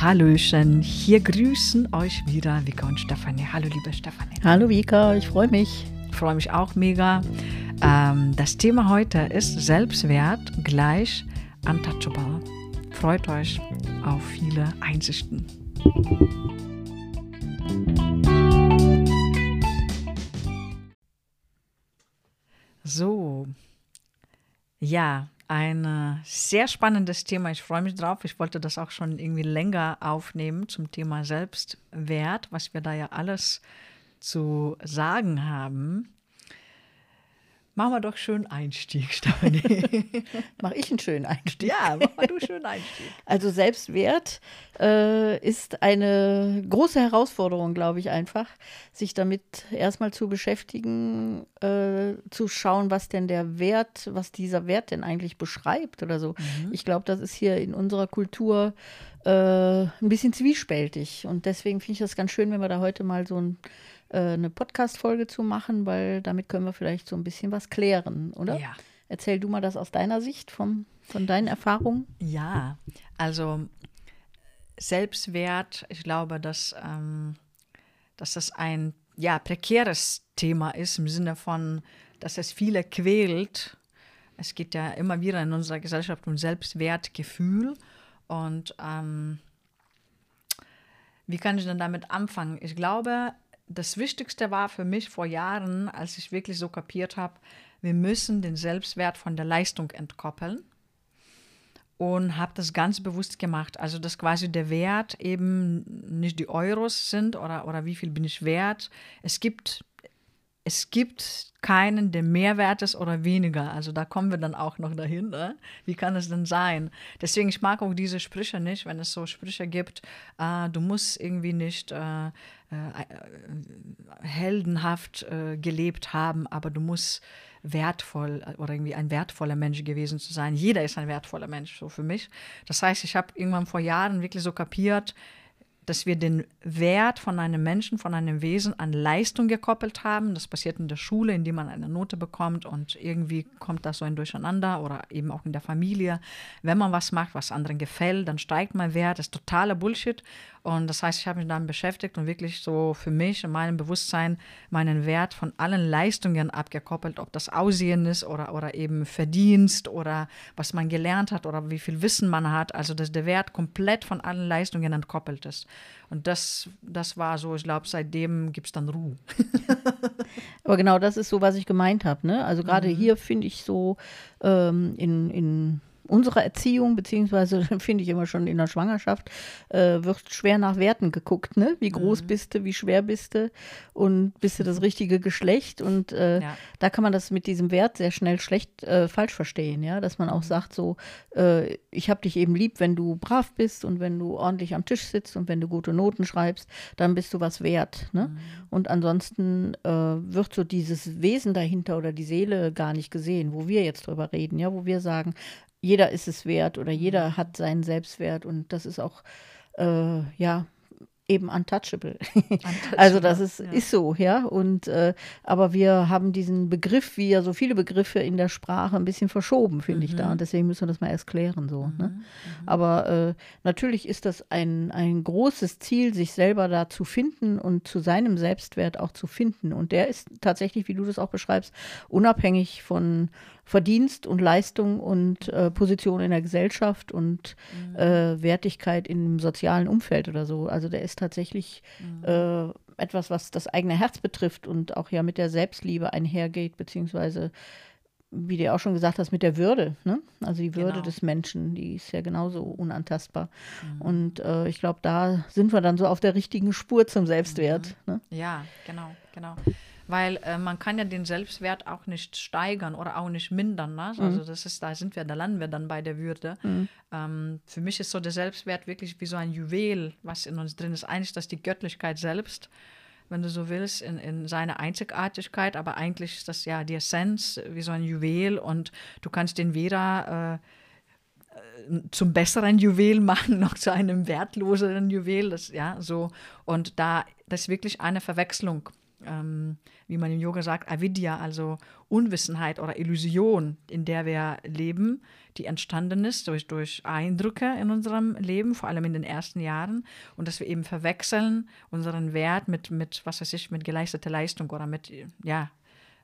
Hallöchen, hier grüßen euch wieder Vika und Stefanie. Hallo, liebe Stefanie. Hallo Vika, ich freue mich. Ich freue mich auch mega. Ähm, das Thema heute ist Selbstwert gleich untouchable. Freut euch auf viele Einsichten. So, ja, ein äh, sehr spannendes Thema. Ich freue mich drauf. Ich wollte das auch schon irgendwie länger aufnehmen zum Thema Selbstwert, was wir da ja alles zu sagen haben. Machen wir doch schön Einstieg, Stefanie. Mach ich einen schönen Einstieg? Ja, mach mal du schön Einstieg. Also Selbstwert äh, ist eine große Herausforderung, glaube ich, einfach, sich damit erstmal zu beschäftigen, äh, zu schauen, was denn der Wert, was dieser Wert denn eigentlich beschreibt oder so. Mhm. Ich glaube, das ist hier in unserer Kultur äh, ein bisschen zwiespältig. Und deswegen finde ich das ganz schön, wenn wir da heute mal so ein äh, eine Podcast-Folge zu machen, weil damit können wir vielleicht so ein bisschen was klären, oder? Ja. Erzähl du mal das aus deiner Sicht, vom, von deinen Erfahrungen. Ja, also Selbstwert, ich glaube, dass, ähm, dass das ein ja, prekäres Thema ist im Sinne von, dass es viele quält. Es geht ja immer wieder in unserer Gesellschaft um Selbstwertgefühl. Und ähm, wie kann ich denn damit anfangen? Ich glaube, das Wichtigste war für mich vor Jahren, als ich wirklich so kapiert habe, wir müssen den Selbstwert von der Leistung entkoppeln. Und habe das ganz bewusst gemacht. Also, dass quasi der Wert eben nicht die Euros sind oder, oder wie viel bin ich wert. Es gibt es gibt keinen, der mehr wert ist oder weniger. Also da kommen wir dann auch noch dahin. Ne? Wie kann es denn sein? Deswegen, ich mag auch diese Sprüche nicht, wenn es so Sprüche gibt, äh, du musst irgendwie nicht äh, äh, heldenhaft äh, gelebt haben, aber du musst wertvoll oder irgendwie ein wertvoller Mensch gewesen zu sein. Jeder ist ein wertvoller Mensch, so für mich. Das heißt, ich habe irgendwann vor Jahren wirklich so kapiert, dass wir den Wert von einem Menschen, von einem Wesen an Leistung gekoppelt haben. Das passiert in der Schule, indem man eine Note bekommt und irgendwie kommt das so ein Durcheinander oder eben auch in der Familie. Wenn man was macht, was anderen gefällt, dann steigt mein Wert. Das ist totaler Bullshit. Und das heißt, ich habe mich damit beschäftigt und wirklich so für mich in meinem Bewusstsein meinen Wert von allen Leistungen abgekoppelt, ob das Aussehen ist oder, oder eben Verdienst oder was man gelernt hat oder wie viel Wissen man hat. Also, dass der Wert komplett von allen Leistungen entkoppelt ist. Und das, das war so, ich glaube, seitdem gibt es dann Ruhe. Aber genau das ist so, was ich gemeint habe. Ne? Also gerade mhm. hier finde ich so ähm, in, in unserer Erziehung, beziehungsweise finde ich immer schon in der Schwangerschaft, äh, wird schwer nach Werten geguckt, ne? Wie groß mhm. bist du, wie schwer bist du und bist du das richtige Geschlecht? Und äh, ja. da kann man das mit diesem Wert sehr schnell schlecht äh, falsch verstehen, ja, dass man auch mhm. sagt, so, äh, ich habe dich eben lieb, wenn du brav bist und wenn du ordentlich am Tisch sitzt und wenn du gute Noten schreibst, dann bist du was wert. Ne? Mhm. Und ansonsten äh, wird so dieses Wesen dahinter oder die Seele gar nicht gesehen, wo wir jetzt drüber reden, ja, wo wir sagen, jeder ist es wert oder jeder mhm. hat seinen Selbstwert und das ist auch, äh, ja, eben untouchable. untouchable. also das ist, ja. ist so, ja. Und äh, aber wir haben diesen Begriff, wie ja so viele Begriffe in der Sprache, ein bisschen verschoben, finde mhm. ich da. Mhm. Und deswegen müssen wir das mal erst klären. So, mhm. ne? mhm. Aber äh, natürlich ist das ein, ein großes Ziel, sich selber da zu finden und zu seinem Selbstwert auch zu finden. Und der ist tatsächlich, wie du das auch beschreibst, unabhängig von Verdienst und Leistung und äh, Position in der Gesellschaft und mhm. äh, Wertigkeit im sozialen Umfeld oder so. Also der ist tatsächlich mhm. äh, etwas, was das eigene Herz betrifft und auch ja mit der Selbstliebe einhergeht, beziehungsweise wie du auch schon gesagt hast, mit der Würde. Ne? Also die Würde genau. des Menschen, die ist ja genauso unantastbar. Mhm. Und äh, ich glaube, da sind wir dann so auf der richtigen Spur zum Selbstwert. Mhm. Ne? Ja, genau, genau weil äh, man kann ja den Selbstwert auch nicht steigern oder auch nicht mindern. Ne? Mhm. Also das ist, da sind wir, da landen wir dann bei der Würde. Mhm. Ähm, für mich ist so der Selbstwert wirklich wie so ein Juwel, was in uns drin ist. Eigentlich ist das die Göttlichkeit selbst, wenn du so willst, in, in seiner Einzigartigkeit, aber eigentlich ist das ja die Essenz wie so ein Juwel und du kannst den weder äh, zum besseren Juwel machen, noch zu einem wertloseren Juwel, das, ja, so. Und da, das ist wirklich eine Verwechslung ähm, wie man im Yoga sagt, Avidya, also Unwissenheit oder Illusion, in der wir leben, die entstanden ist durch, durch Eindrücke in unserem Leben, vor allem in den ersten Jahren. Und dass wir eben verwechseln unseren Wert mit, mit was weiß ich, mit geleisteter Leistung oder mit, ja,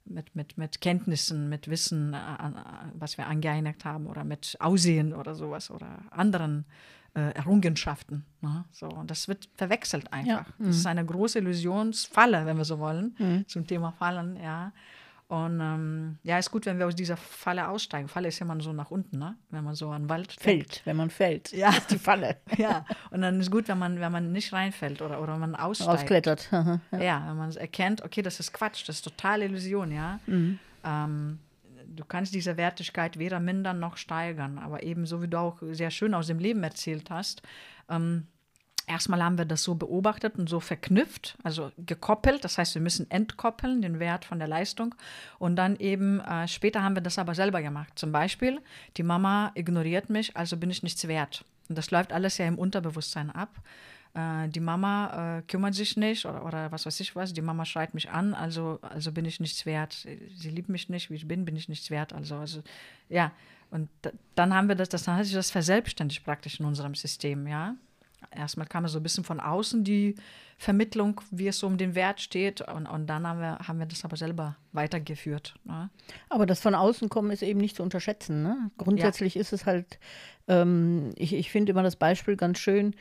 mit, mit, mit Kenntnissen, mit Wissen, äh, was wir angeeignet haben oder mit Aussehen oder sowas oder anderen äh, Errungenschaften. Ne? So, und das wird verwechselt einfach. Ja. Das mhm. ist eine große Illusionsfalle, wenn wir so wollen, mhm. zum Thema Fallen, ja. Und ähm, ja, ist gut, wenn wir aus dieser Falle aussteigen. Falle ist ja immer so nach unten, ne? wenn man so an Wald fällt. Fällt, wenn man fällt. Ja. ist die Falle. ja, und dann ist gut, wenn man, wenn man nicht reinfällt oder, oder man aussteigt. Ausklettert. ja. ja, wenn man erkennt, okay, das ist Quatsch, das ist totale Illusion, ja. Mhm. Ähm, du kannst diese Wertigkeit weder mindern noch steigern. Aber eben, so wie du auch sehr schön aus dem Leben erzählt hast, ähm, erstmal haben wir das so beobachtet und so verknüpft, also gekoppelt. Das heißt, wir müssen entkoppeln, den Wert von der Leistung. Und dann eben äh, später haben wir das aber selber gemacht. Zum Beispiel, die Mama ignoriert mich, also bin ich nichts wert. Und das läuft alles ja im Unterbewusstsein ab äh, die Mama äh, kümmert sich nicht oder, oder was weiß ich was, die Mama schreit mich an, also, also bin ich nichts wert. Sie, liebt mich nicht, wie ich bin, bin ich nichts wert. Also, also ja, und dann haben wir das, das, dann hat sich das verselbstständigt praktisch in unserem System, ja. Erstmal kam es so ein bisschen von außen die Vermittlung, wie es so um den Wert steht. Und, und dann haben wir, haben wir das aber selber weitergeführt. Ne? Aber das von außen kommen ist eben nicht zu unterschätzen. Ne? Grundsätzlich ja. ist es halt, ähm, ich, ich finde immer das Beispiel ganz schön,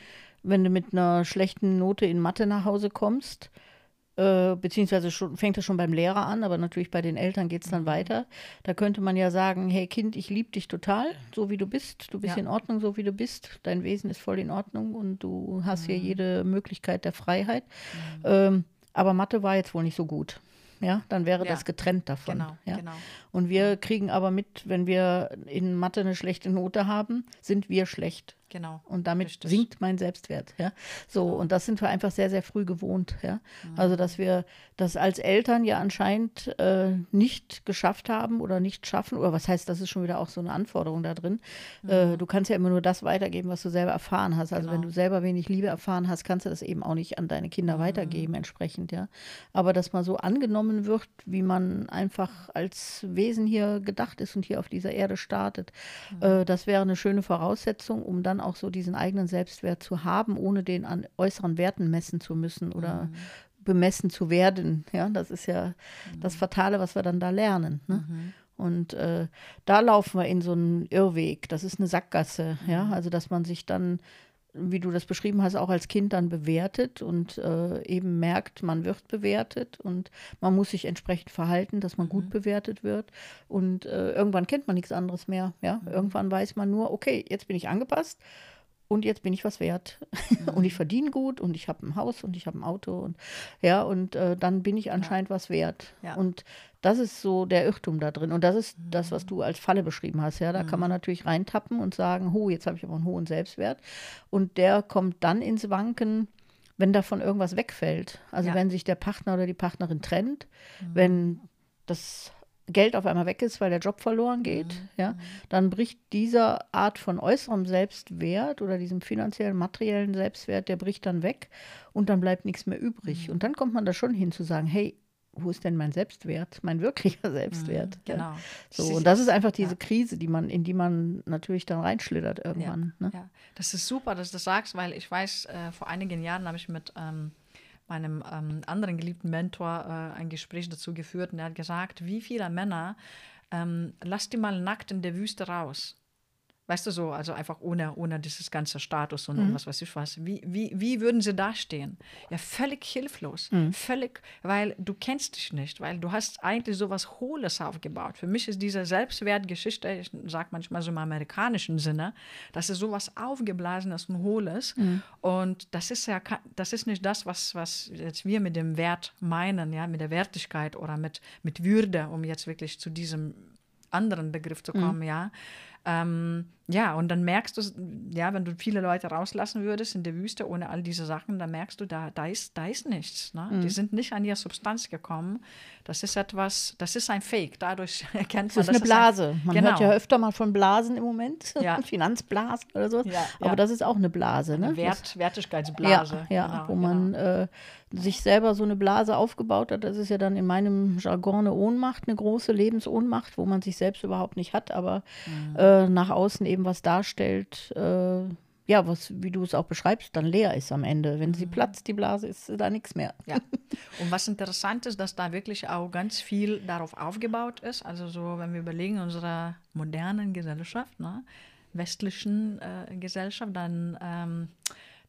wenn du mit einer schlechten Note in Mathe nach Hause kommst, äh, beziehungsweise schon, fängt das schon beim Lehrer an, aber natürlich bei den Eltern geht es dann mhm. weiter. Da könnte man ja sagen, hey Kind, ich liebe dich total, so wie du bist. Du bist ja. in Ordnung, so wie du bist. Dein Wesen ist voll in Ordnung und du hast mhm. hier jede Möglichkeit der Freiheit. Mhm. Ähm, aber Mathe war jetzt wohl nicht so gut. Ja, dann wäre ja. das getrennt davon. Genau, ja? genau. Und wir kriegen aber mit, wenn wir in Mathe eine schlechte Note haben, sind wir schlecht. Genau. Und damit richtig. sinkt mein Selbstwert. Ja? So, und das sind wir einfach sehr, sehr früh gewohnt. Ja? Mhm. Also, dass wir das als Eltern ja anscheinend äh, nicht geschafft haben oder nicht schaffen, oder was heißt, das ist schon wieder auch so eine Anforderung da drin. Mhm. Äh, du kannst ja immer nur das weitergeben, was du selber erfahren hast. Also, genau. wenn du selber wenig Liebe erfahren hast, kannst du das eben auch nicht an deine Kinder mhm. weitergeben, entsprechend. Ja? Aber dass man so angenommen wird, wie man einfach als Wesen hier gedacht ist und hier auf dieser Erde startet, mhm. äh, das wäre eine schöne Voraussetzung, um dann auch so diesen eigenen Selbstwert zu haben, ohne den an äußeren Werten messen zu müssen oder mhm. bemessen zu werden. Ja, das ist ja mhm. das Fatale, was wir dann da lernen. Ne? Mhm. Und äh, da laufen wir in so einen Irrweg. Das ist eine Sackgasse. Ja, mhm. also dass man sich dann wie du das beschrieben hast, auch als Kind dann bewertet und äh, eben merkt, man wird bewertet und man muss sich entsprechend verhalten, dass man mhm. gut bewertet wird. Und äh, irgendwann kennt man nichts anderes mehr. Ja? Mhm. Irgendwann weiß man nur, okay, jetzt bin ich angepasst und jetzt bin ich was wert mhm. und ich verdiene gut und ich habe ein Haus und ich habe ein Auto und ja und äh, dann bin ich anscheinend ja. was wert ja. und das ist so der Irrtum da drin und das ist mhm. das was du als Falle beschrieben hast ja da mhm. kann man natürlich reintappen und sagen ho jetzt habe ich aber einen hohen Selbstwert und der kommt dann ins Wanken wenn davon irgendwas wegfällt also ja. wenn sich der Partner oder die Partnerin trennt mhm. wenn das Geld auf einmal weg ist, weil der Job verloren geht, mhm. ja, mhm. dann bricht dieser Art von äußerem Selbstwert oder diesem finanziellen, materiellen Selbstwert, der bricht dann weg und dann bleibt nichts mehr übrig. Mhm. Und dann kommt man da schon hin zu sagen, hey, wo ist denn mein Selbstwert, mein wirklicher Selbstwert? Mhm, genau. Ja. So, und das ist einfach diese ja. Krise, die man, in die man natürlich dann reinschlittert irgendwann. Ja, ne? ja. das ist super, dass du das sagst, weil ich weiß, äh, vor einigen Jahren habe ich mit ähm, meinem ähm, anderen geliebten Mentor äh, ein Gespräch dazu geführt und er hat gesagt, wie viele Männer ähm, lass die mal nackt in der Wüste raus. Weißt du so, also einfach ohne, ohne dieses ganze Status und, mhm. was weiß ich was. Wie, wie, wie würden sie dastehen? Ja, völlig hilflos. Mhm. Völlig, weil du kennst dich nicht, weil du hast eigentlich so was Hohles aufgebaut. Für mich ist diese Selbstwertgeschichte, ich sage manchmal so im amerikanischen Sinne, das ist sowas Aufgeblasenes und Hohles. Mhm. Und das ist ja, das ist nicht das, was, was jetzt wir mit dem Wert meinen, ja, mit der Wertigkeit oder mit, mit Würde, um jetzt wirklich zu diesem anderen Begriff zu mhm. kommen, ja. Ähm, Ja, und dann merkst du, ja, wenn du viele Leute rauslassen würdest in der Wüste ohne all diese Sachen, dann merkst du, da, da, ist, da ist nichts. Ne? Mhm. Die sind nicht an ihre Substanz gekommen. Das ist etwas, das ist ein Fake. Dadurch erkennt man, das ist eine Blase. Ein, man genau. hört ja öfter mal von Blasen im Moment, ja. Finanzblasen oder so. Ja, Aber ja. das ist auch eine Blase. Ne? Eine Wert, Wertigkeitsblase. Ja, genau, wo man genau. äh, sich selber so eine Blase aufgebaut hat. Das ist ja dann in meinem Jargon eine Ohnmacht, eine große Lebensohnmacht, wo man sich selbst überhaupt nicht hat, aber mhm. äh, nach außen eben was darstellt, äh, ja, was, wie du es auch beschreibst, dann leer ist am Ende. Wenn sie mhm. platzt, die Blase, ist da nichts mehr. Ja. Und was interessant ist, dass da wirklich auch ganz viel darauf aufgebaut ist. Also so, wenn wir überlegen, unserer modernen Gesellschaft, ne, westlichen äh, Gesellschaft, dann, ähm,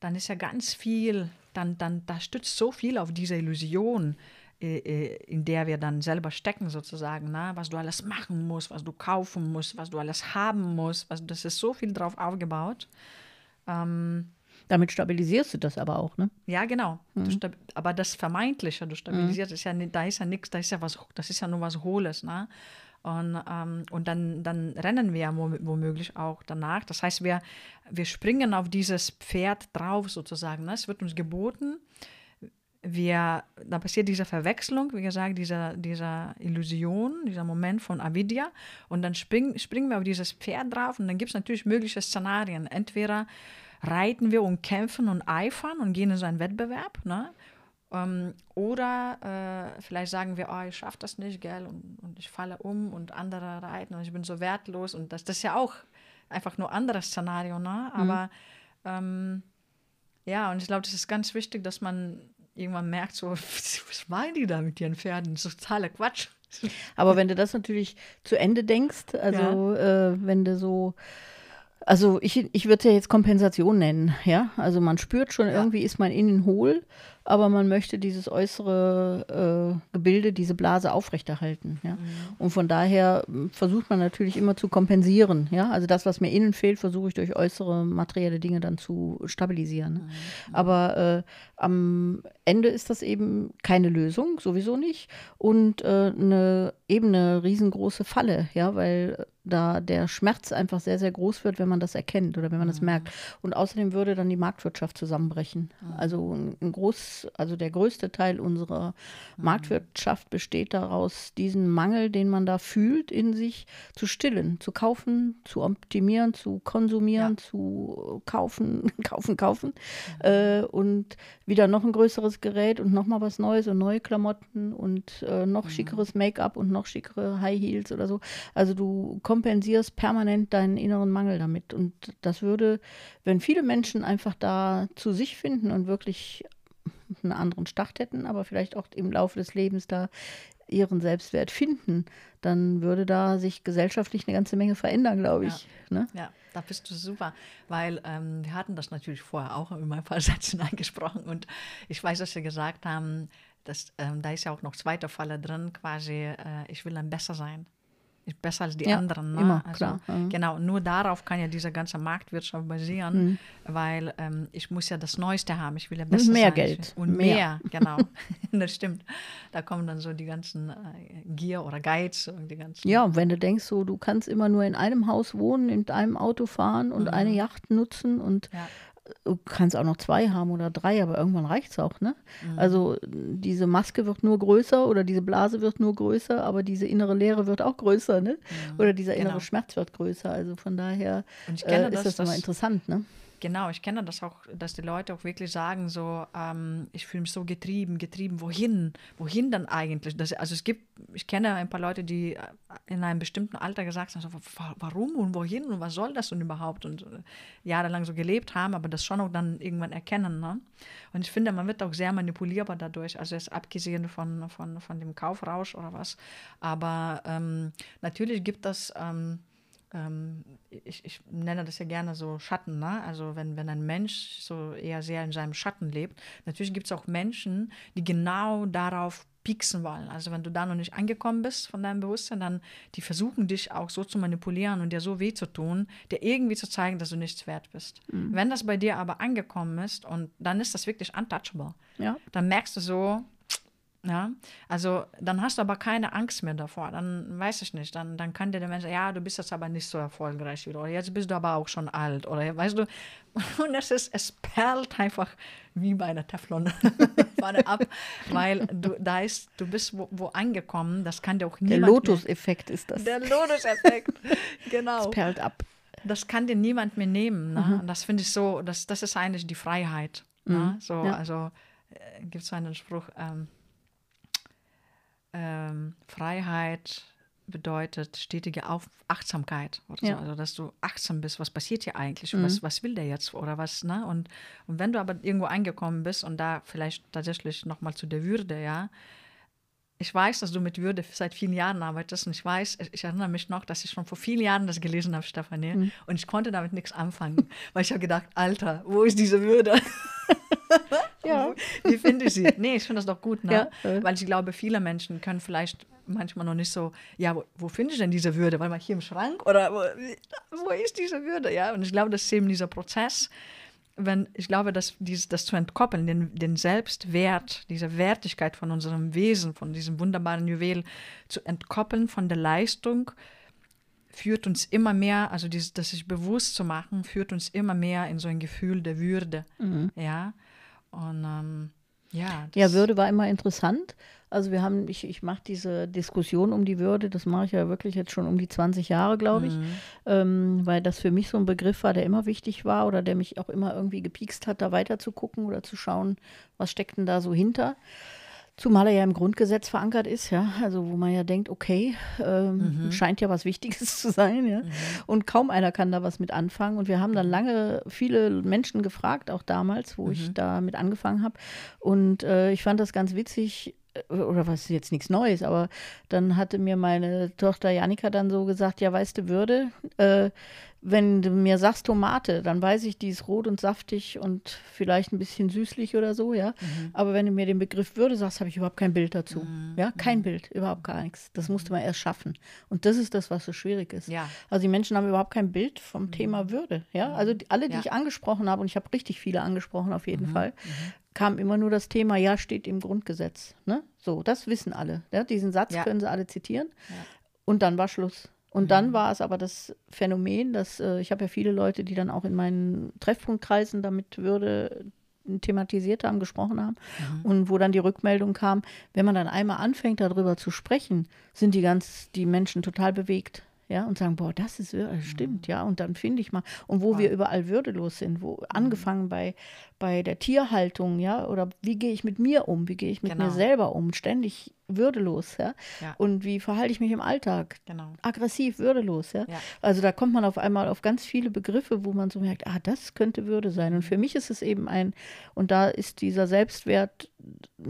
dann ist ja ganz viel, dann, dann da stützt so viel auf diese Illusion, in der wir dann selber stecken sozusagen, ne? was du alles machen musst, was du kaufen musst, was du alles haben musst, was, das ist so viel drauf aufgebaut. Ähm, Damit stabilisierst du das aber auch, ne? Ja, genau. Mhm. aber das Vermeintliche, du stabilisierst, mhm. ist ja, da ist ja nichts, da ist ja was, das ist ja nur was Hohles, ne? Und, ähm, und dann, dann rennen wir ja womöglich auch danach. Das heißt, wir, wir springen auf dieses Pferd drauf sozusagen. Ne? Es wird uns geboten. Wir, da passiert diese Verwechslung, wie gesagt, dieser, dieser Illusion, dieser Moment von Avidya. Und dann spring, springen wir auf dieses Pferd drauf und dann gibt es natürlich mögliche Szenarien. Entweder reiten wir und kämpfen und eifern und gehen in so einen Wettbewerb. Ne? Ähm, oder äh, vielleicht sagen wir, oh, ich schaffe das nicht, gell, und, und ich falle um und andere reiten und ich bin so wertlos. Und das, das ist ja auch einfach nur ein anderes Szenario, ne? Mhm. Aber ähm, ja, und ich glaube, das ist ganz wichtig, dass man irgendwann merkt, so, was meinen die da mit ihren Pferden? Das ist totaler Quatsch. Aber wenn du das natürlich zu Ende denkst, also ja. äh, wenn du so also ich, ich würde es ja jetzt Kompensation nennen, ja. Also man spürt schon, ja. irgendwie ist man innen hohl aber man möchte dieses äußere äh, Gebilde, diese Blase aufrechterhalten. Ja? Mhm. Und von daher hm, versucht man natürlich immer zu kompensieren. Ja? Also das, was mir innen fehlt, versuche ich durch äußere materielle Dinge dann zu stabilisieren. Ne? Mhm. Aber äh, am Ende ist das eben keine Lösung, sowieso nicht. Und äh, eine, eben eine riesengroße Falle, ja, weil da der Schmerz einfach sehr, sehr groß wird, wenn man das erkennt oder wenn man das mhm. merkt. Und außerdem würde dann die Marktwirtschaft zusammenbrechen. Mhm. Also ein, ein also der größte Teil unserer mhm. Marktwirtschaft besteht daraus, diesen Mangel, den man da fühlt, in sich zu stillen, zu kaufen, zu optimieren, zu konsumieren, ja. zu kaufen, kaufen, kaufen. Mhm. Äh, und wieder noch ein größeres Gerät und noch mal was Neues und neue Klamotten und äh, noch mhm. schickeres Make-up und noch schickere High Heels oder so. Also du kompensierst permanent deinen inneren Mangel damit. Und das würde, wenn viele Menschen einfach da zu sich finden und wirklich einen anderen Start hätten, aber vielleicht auch im Laufe des Lebens da ihren Selbstwert finden, dann würde da sich gesellschaftlich eine ganze Menge verändern, glaube ich. Ja. Ne? ja, da bist du super, weil ähm, wir hatten das natürlich vorher auch in meinem Fall Sätzen angesprochen und ich weiß, dass wir gesagt haben, dass, ähm, da ist ja auch noch zweiter Falle drin, quasi, äh, ich will dann besser sein besser als die ja, anderen. Ne? Immer, also, klar. Ja. Genau, nur darauf kann ja diese ganze Marktwirtschaft basieren, mhm. weil ähm, ich muss ja das Neueste haben. Ich will ja besser Und mehr sein. Geld. Und mehr, mehr genau. das stimmt. Da kommen dann so die ganzen äh, Gier oder Geiz. Und die ganzen ja, und wenn du denkst, so, du kannst immer nur in einem Haus wohnen, in einem Auto fahren und mhm. eine Yacht nutzen und ja kannst auch noch zwei haben oder drei, aber irgendwann reicht es auch, ne? Mhm. Also diese Maske wird nur größer oder diese Blase wird nur größer, aber diese innere Leere wird auch größer, ne? Mhm. Oder dieser innere genau. Schmerz wird größer. Also von daher äh, ist das, das immer interessant, ne? Genau, ich kenne das auch, dass die Leute auch wirklich sagen, so, ähm, ich fühle mich so getrieben, getrieben, wohin, wohin dann eigentlich? Das, also es gibt, ich kenne ein paar Leute, die äh, in einem bestimmten Alter gesagt haben, so, warum und wohin und was soll das denn überhaupt? Und äh, jahrelang so gelebt haben, aber das schon auch dann irgendwann erkennen. Ne? Und ich finde, man wird auch sehr manipulierbar dadurch, also jetzt abgesehen von, von, von dem Kaufrausch oder was. Aber ähm, natürlich gibt es ähm, ich, ich, nenne das ja gerne so Schatten, ne? also wenn, wenn ein Mensch so eher sehr in seinem Schatten lebt. Natürlich gibt es auch Menschen, die genau darauf pieksen wollen. Also wenn du da noch nicht angekommen bist von deinem Bewusstsein, dann die versuchen dich auch so zu manipulieren und dir so weh zu tun, dir irgendwie zu zeigen, dass du nichts wert bist. Mhm. Wenn das bei dir aber angekommen ist und dann ist das wirklich untouchable, ja. dann merkst du so, Ja, also dann hast du aber keine Angst mehr davor. Dann weiß ich nicht, dann, dann kann dir der Mensch sagen, ja, du bist jetzt aber nicht so erfolgreich wieder. Oder jetzt bist du aber auch schon alt. Oder weißt du, und es ist, es perlt einfach wie bei einer Teflonpfanne ab, weil du da ist, du bist wo, wo angekommen, das kann dir auch niemand Der Lotus-Effekt ist das. Der Lotus-Effekt, genau. Es perlt ab. Das kann dir niemand mehr nehmen. Ne? Mhm. Das finde ich so, das, das ist eigentlich die Freiheit. Ne? Mhm. Ne? So, ja. Also äh, gibt es so einen Spruch, ähm, ähm, Freiheit bedeutet stetige Auf Achtsamkeit ja. so. Also dass du achtsam bist, was passiert hier eigentlich mhm. was, was will der jetzt oder was, ne? Und, und wenn du aber irgendwo angekommen bist und da vielleicht tatsächlich nochmal zu der Würde, ja, ich weiß, dass du mit Würde seit vielen Jahren arbeitest und ich weiß, ich erinnere mich noch, dass ich schon vor vielen Jahren das gelesen habe, Stefanie, mhm. und ich konnte damit nichts anfangen, weil ich habe gedacht, Alter, wo ist diese Würde? ja. Wie finde ich sie? Nee, ich finde das doch gut, ne? Ja. Weil ich glaube, viele Menschen können vielleicht manchmal noch nicht so, ja, wo, wo finde ich denn diese Würde? Weil man hier im Schrank oder wo, wo, ist diese Würde? Ja, und ich glaube, das ist eben dieser Prozess, wenn, ich glaube, dass dieses, das zu entkoppeln, den, den Selbstwert, diese Wertigkeit von unserem Wesen, von diesem wunderbaren Juwel zu entkoppeln von der Leistung, führt uns immer mehr, also dieses, das sich bewusst zu machen, führt uns immer mehr in so ein Gefühl der Würde. Mhm. Ja. Und ähm, ja. Ja, Würde war immer interessant. Also wir haben, ich, ich mache diese Diskussion um die Würde, das mache ich ja wirklich jetzt schon um die 20 Jahre, glaube ich, mhm. ähm, weil das für mich so ein Begriff war, der immer wichtig war oder der mich auch immer irgendwie gepiekst hat, da weiter zu gucken oder zu schauen, was steckt denn da so hinter. Zumal er ja im Grundgesetz verankert ist, ja, also wo man ja denkt, okay, ähm, mhm. scheint ja was Wichtiges zu sein, ja. Mhm. Und kaum einer kann da was mit anfangen. Und wir haben dann lange viele Menschen gefragt, auch damals, wo mhm. ich damit angefangen habe. Und äh, ich fand das ganz witzig, äh, oder was ist jetzt nichts Neues, aber dann hatte mir meine Tochter Janika dann so gesagt, ja, weißt du, Würde, äh, wenn du mir sagst Tomate, dann weiß ich, die ist rot und saftig und vielleicht ein bisschen süßlich oder so, ja. Mhm. Aber wenn du mir den Begriff Würde sagst, habe ich überhaupt kein Bild dazu. Mhm. Ja, kein mhm. Bild, überhaupt gar nichts. Das musste man erst schaffen. Und das ist das, was so schwierig ist. Ja. Also die Menschen haben überhaupt kein Bild vom mhm. Thema Würde. Ja, mhm. also die, alle, die ja. ich angesprochen habe, und ich habe richtig viele angesprochen auf jeden mhm. Fall, kam immer nur das Thema, ja, steht im Grundgesetz. Ne? So, das wissen alle. Ja? Diesen Satz ja. können sie alle zitieren. Und dann war Schluss. Und dann mhm. war es aber das Phänomen, dass äh, ich habe ja viele Leute, die dann auch in meinen Treffpunktkreisen damit Würde thematisiert haben, gesprochen haben mhm. und wo dann die Rückmeldung kam, wenn man dann einmal anfängt darüber zu sprechen, sind die ganz die Menschen total bewegt ja, und sagen, boah, das ist das stimmt, mhm. ja, und dann finde ich mal, und wo wow. wir überall würdelos sind, wo mhm. angefangen bei, bei der Tierhaltung, ja, oder wie gehe ich mit mir um, wie gehe ich mit genau. mir selber um, ständig würdelos, ja? ja? Und wie verhalte ich mich im Alltag? Genau. Aggressiv, würdelos, ja? ja? Also da kommt man auf einmal auf ganz viele Begriffe, wo man so merkt, ah, das könnte Würde sein. Und für mich ist es eben ein, und da ist dieser Selbstwert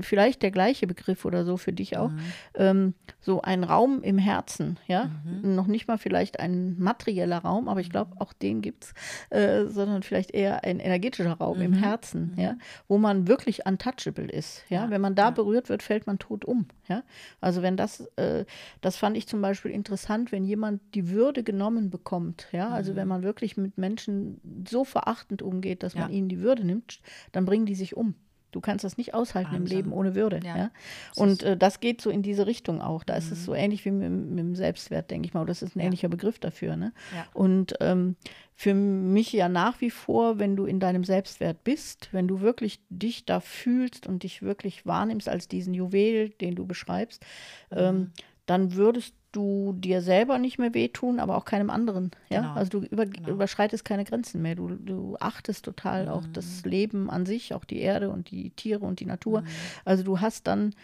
vielleicht der gleiche Begriff oder so für dich auch, mhm. ähm, so ein Raum im Herzen, ja? Mhm. Noch nicht mal vielleicht ein materieller Raum, aber ich glaube, auch den gibt es, äh, sondern vielleicht eher ein energetischer Raum mhm. im Herzen, ja? Mhm. Wo man wirklich untouchable ist, ja? ja. Wenn man da berührt wird, fällt man tot um, ja? Also wenn das, äh, das fand ich zum Beispiel interessant, wenn jemand die Würde genommen bekommt, ja, also mhm. wenn man wirklich mit Menschen so verachtend umgeht, dass ja. man ihnen die Würde nimmt, dann bringen die sich um. Du kannst das nicht aushalten Wahnsinn. im Leben ohne Würde. Ja. ja? Und äh, das geht so in diese Richtung auch. Da mhm. ist es so mhm. ähnlich wie mit, mit, dem Selbstwert, denke ich mal. Das ist ein ja. ähnlicher Begriff dafür. Ne? Ja. Und ähm, für mich ja nach wie vor, wenn du in deinem Selbstwert bist, wenn du wirklich dich da fühlst und dich wirklich wahrnimmst als diesen Juwel, den du beschreibst, ähm, mhm. ähm, dann würdest du dir selber nicht mehr wehtun, aber auch keinem anderen. Ja? Genau. Also du über, genau. überschreitest keine Grenzen mehr. Du, du achtest total mhm. auch das Leben an sich, auch die Erde und die Tiere und die Natur. Mhm. Also du hast dann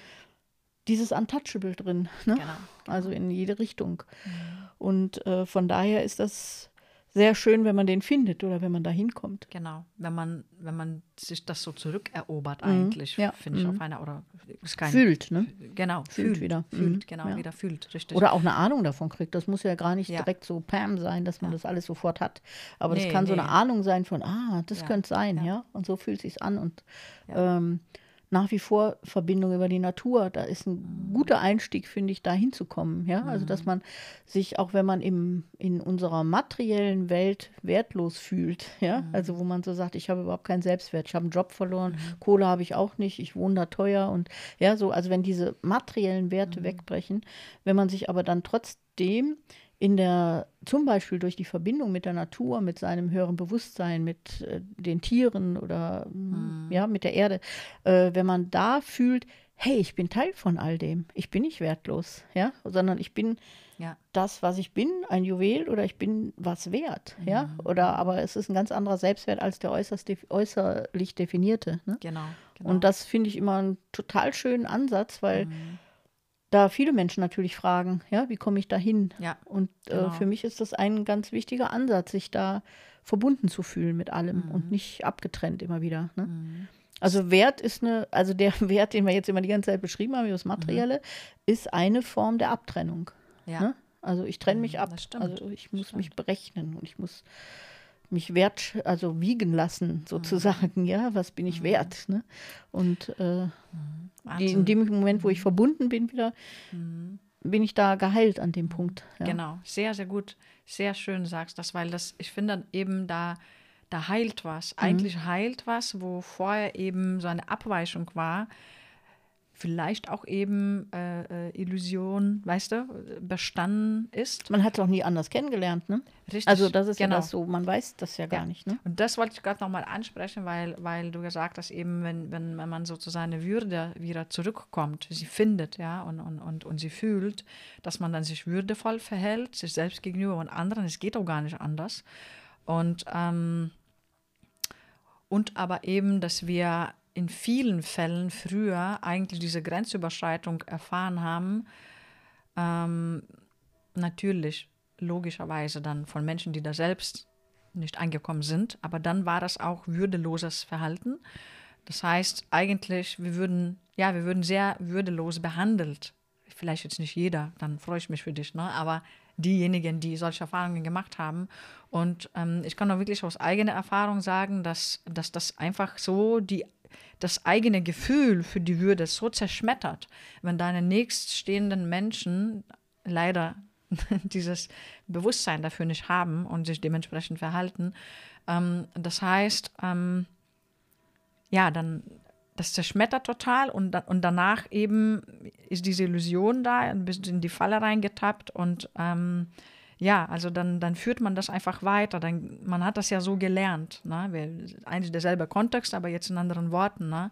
dieses Untouchable drin. Ne? Genau. Also in jede Richtung. Mhm. Und äh, von daher ist das sehr schön, wenn man den findet oder wenn man da hinkommt. Genau, wenn man, wenn man sich das so zurückerobert mhm. eigentlich, ja. finde ich mhm. auf einer, oder ist kein, Fühlt, ne? Genau, fühlt, fühlt wieder. Fühlt, mhm. genau, ja. wieder fühlt, richtig. Oder auch eine Ahnung davon kriegt. Das muss ja gar nicht ja. direkt so Pam sein, dass man das alles sofort hat. Aber nee, das kann nee. so eine Ahnung sein von, ah, das könnte sein, ja. Und so fühlt es sich an und ähm, nach wie vor Verbindung über die Natur. Da ist ein guter Einstieg, finde ich, da hinzukommen. Ja? Also, dass man sich, auch wenn man im, in unserer materiellen Welt wertlos fühlt, ja, also wo man so sagt, ich habe überhaupt keinen Selbstwert, ich habe einen Job verloren, Kohle habe ich auch nicht, ich wohne da teuer und ja, so, also wenn diese materiellen Werte wegbrechen, wenn man sich aber dann trotzdem in der, zum Beispiel durch die Verbindung mit der Natur, mit seinem höheren Bewusstsein, mit äh, den Tieren oder mhm. ja, mit der Erde, äh, wenn man da fühlt, hey, ich bin Teil von all dem, ich bin nicht wertlos, ja, sondern ich bin ja. das, was ich bin, ein Juwel oder ich bin was wert, mhm. ja, oder aber es ist ein ganz anderer Selbstwert als der äußerst äußerlich definierte. Ne? Genau, genau, Und das finde ich immer einen total schönen Ansatz, weil mhm da viele Menschen natürlich fragen, ja, wie komme ich da hin? Ja, und äh, genau. für mich ist das ein ganz wichtiger Ansatz, sich da verbunden zu fühlen mit allem mhm. und nicht abgetrennt immer wieder. Ne? Mhm. Also Wert ist eine, also der Wert, den wir jetzt immer die ganze Zeit beschrieben haben, wie das Materielle, mhm. ist eine Form der Abtrennung. Ja. Ne? Also ich trenne mich mhm, ab. Also ich muss mich berechnen und ich muss mich wert, also wiegen lassen, sozusagen, mhm. ja, was bin ich mhm. wert? Ne? Und äh, mhm. in dem Moment, wo ich verbunden bin wieder, bin ich da geheilt an dem Punkt. Ja. Genau, sehr, sehr gut, sehr schön sagst das, weil das, ich finde eben da, da heilt was. Eigentlich heilt was, wo vorher eben so eine Abweichung war vielleicht auch eben äh, äh, Illusion, weißt du, bestanden ist. Man hat es auch nie anders kennengelernt, ne? Richtig. Also das ist genau. ja das so, man weiß das ja gar ja. nicht, ne? Und das wollte ich gerade nochmal ansprechen, weil, weil du gesagt hast, eben, wenn, wenn, man sozusagen eine Würde wieder zurückkommt, sie findet, ja, und, und, und, und sie fühlt, dass man dann sich würdevoll verhält, sich selbst gegenüber und anderen, es geht auch gar nicht anders. Und, ähm, und aber eben, dass wir in vielen Fällen früher eigentlich diese Grenzüberschreitung erfahren haben, ähm, natürlich logischerweise dann von Menschen, die da selbst nicht angekommen sind, aber dann war das auch würdeloses Verhalten. Das heißt, eigentlich, wir würden, ja, wir würden sehr würdelos behandelt. Vielleicht jetzt nicht jeder, dann freue ich mich für dich, ne? aber diejenigen, die solche Erfahrungen gemacht haben. Und ähm, ich kann auch wirklich aus eigener Erfahrung sagen, dass, dass das einfach so die das eigene Gefühl für die Würde so zerschmettert, wenn deine nächststehenden Menschen leider dieses Bewusstsein dafür nicht haben und sich dementsprechend verhalten. Ähm, das heißt, ähm, ja, dann das zerschmettert total und, und danach eben ist diese Illusion da, ein bisschen in die Falle reingetappt und ähm, ja, also dann, dann führt man das einfach weiter. Dann, man hat das ja so gelernt. Ne? Eigentlich derselbe Kontext, aber jetzt in anderen Worten. Ne?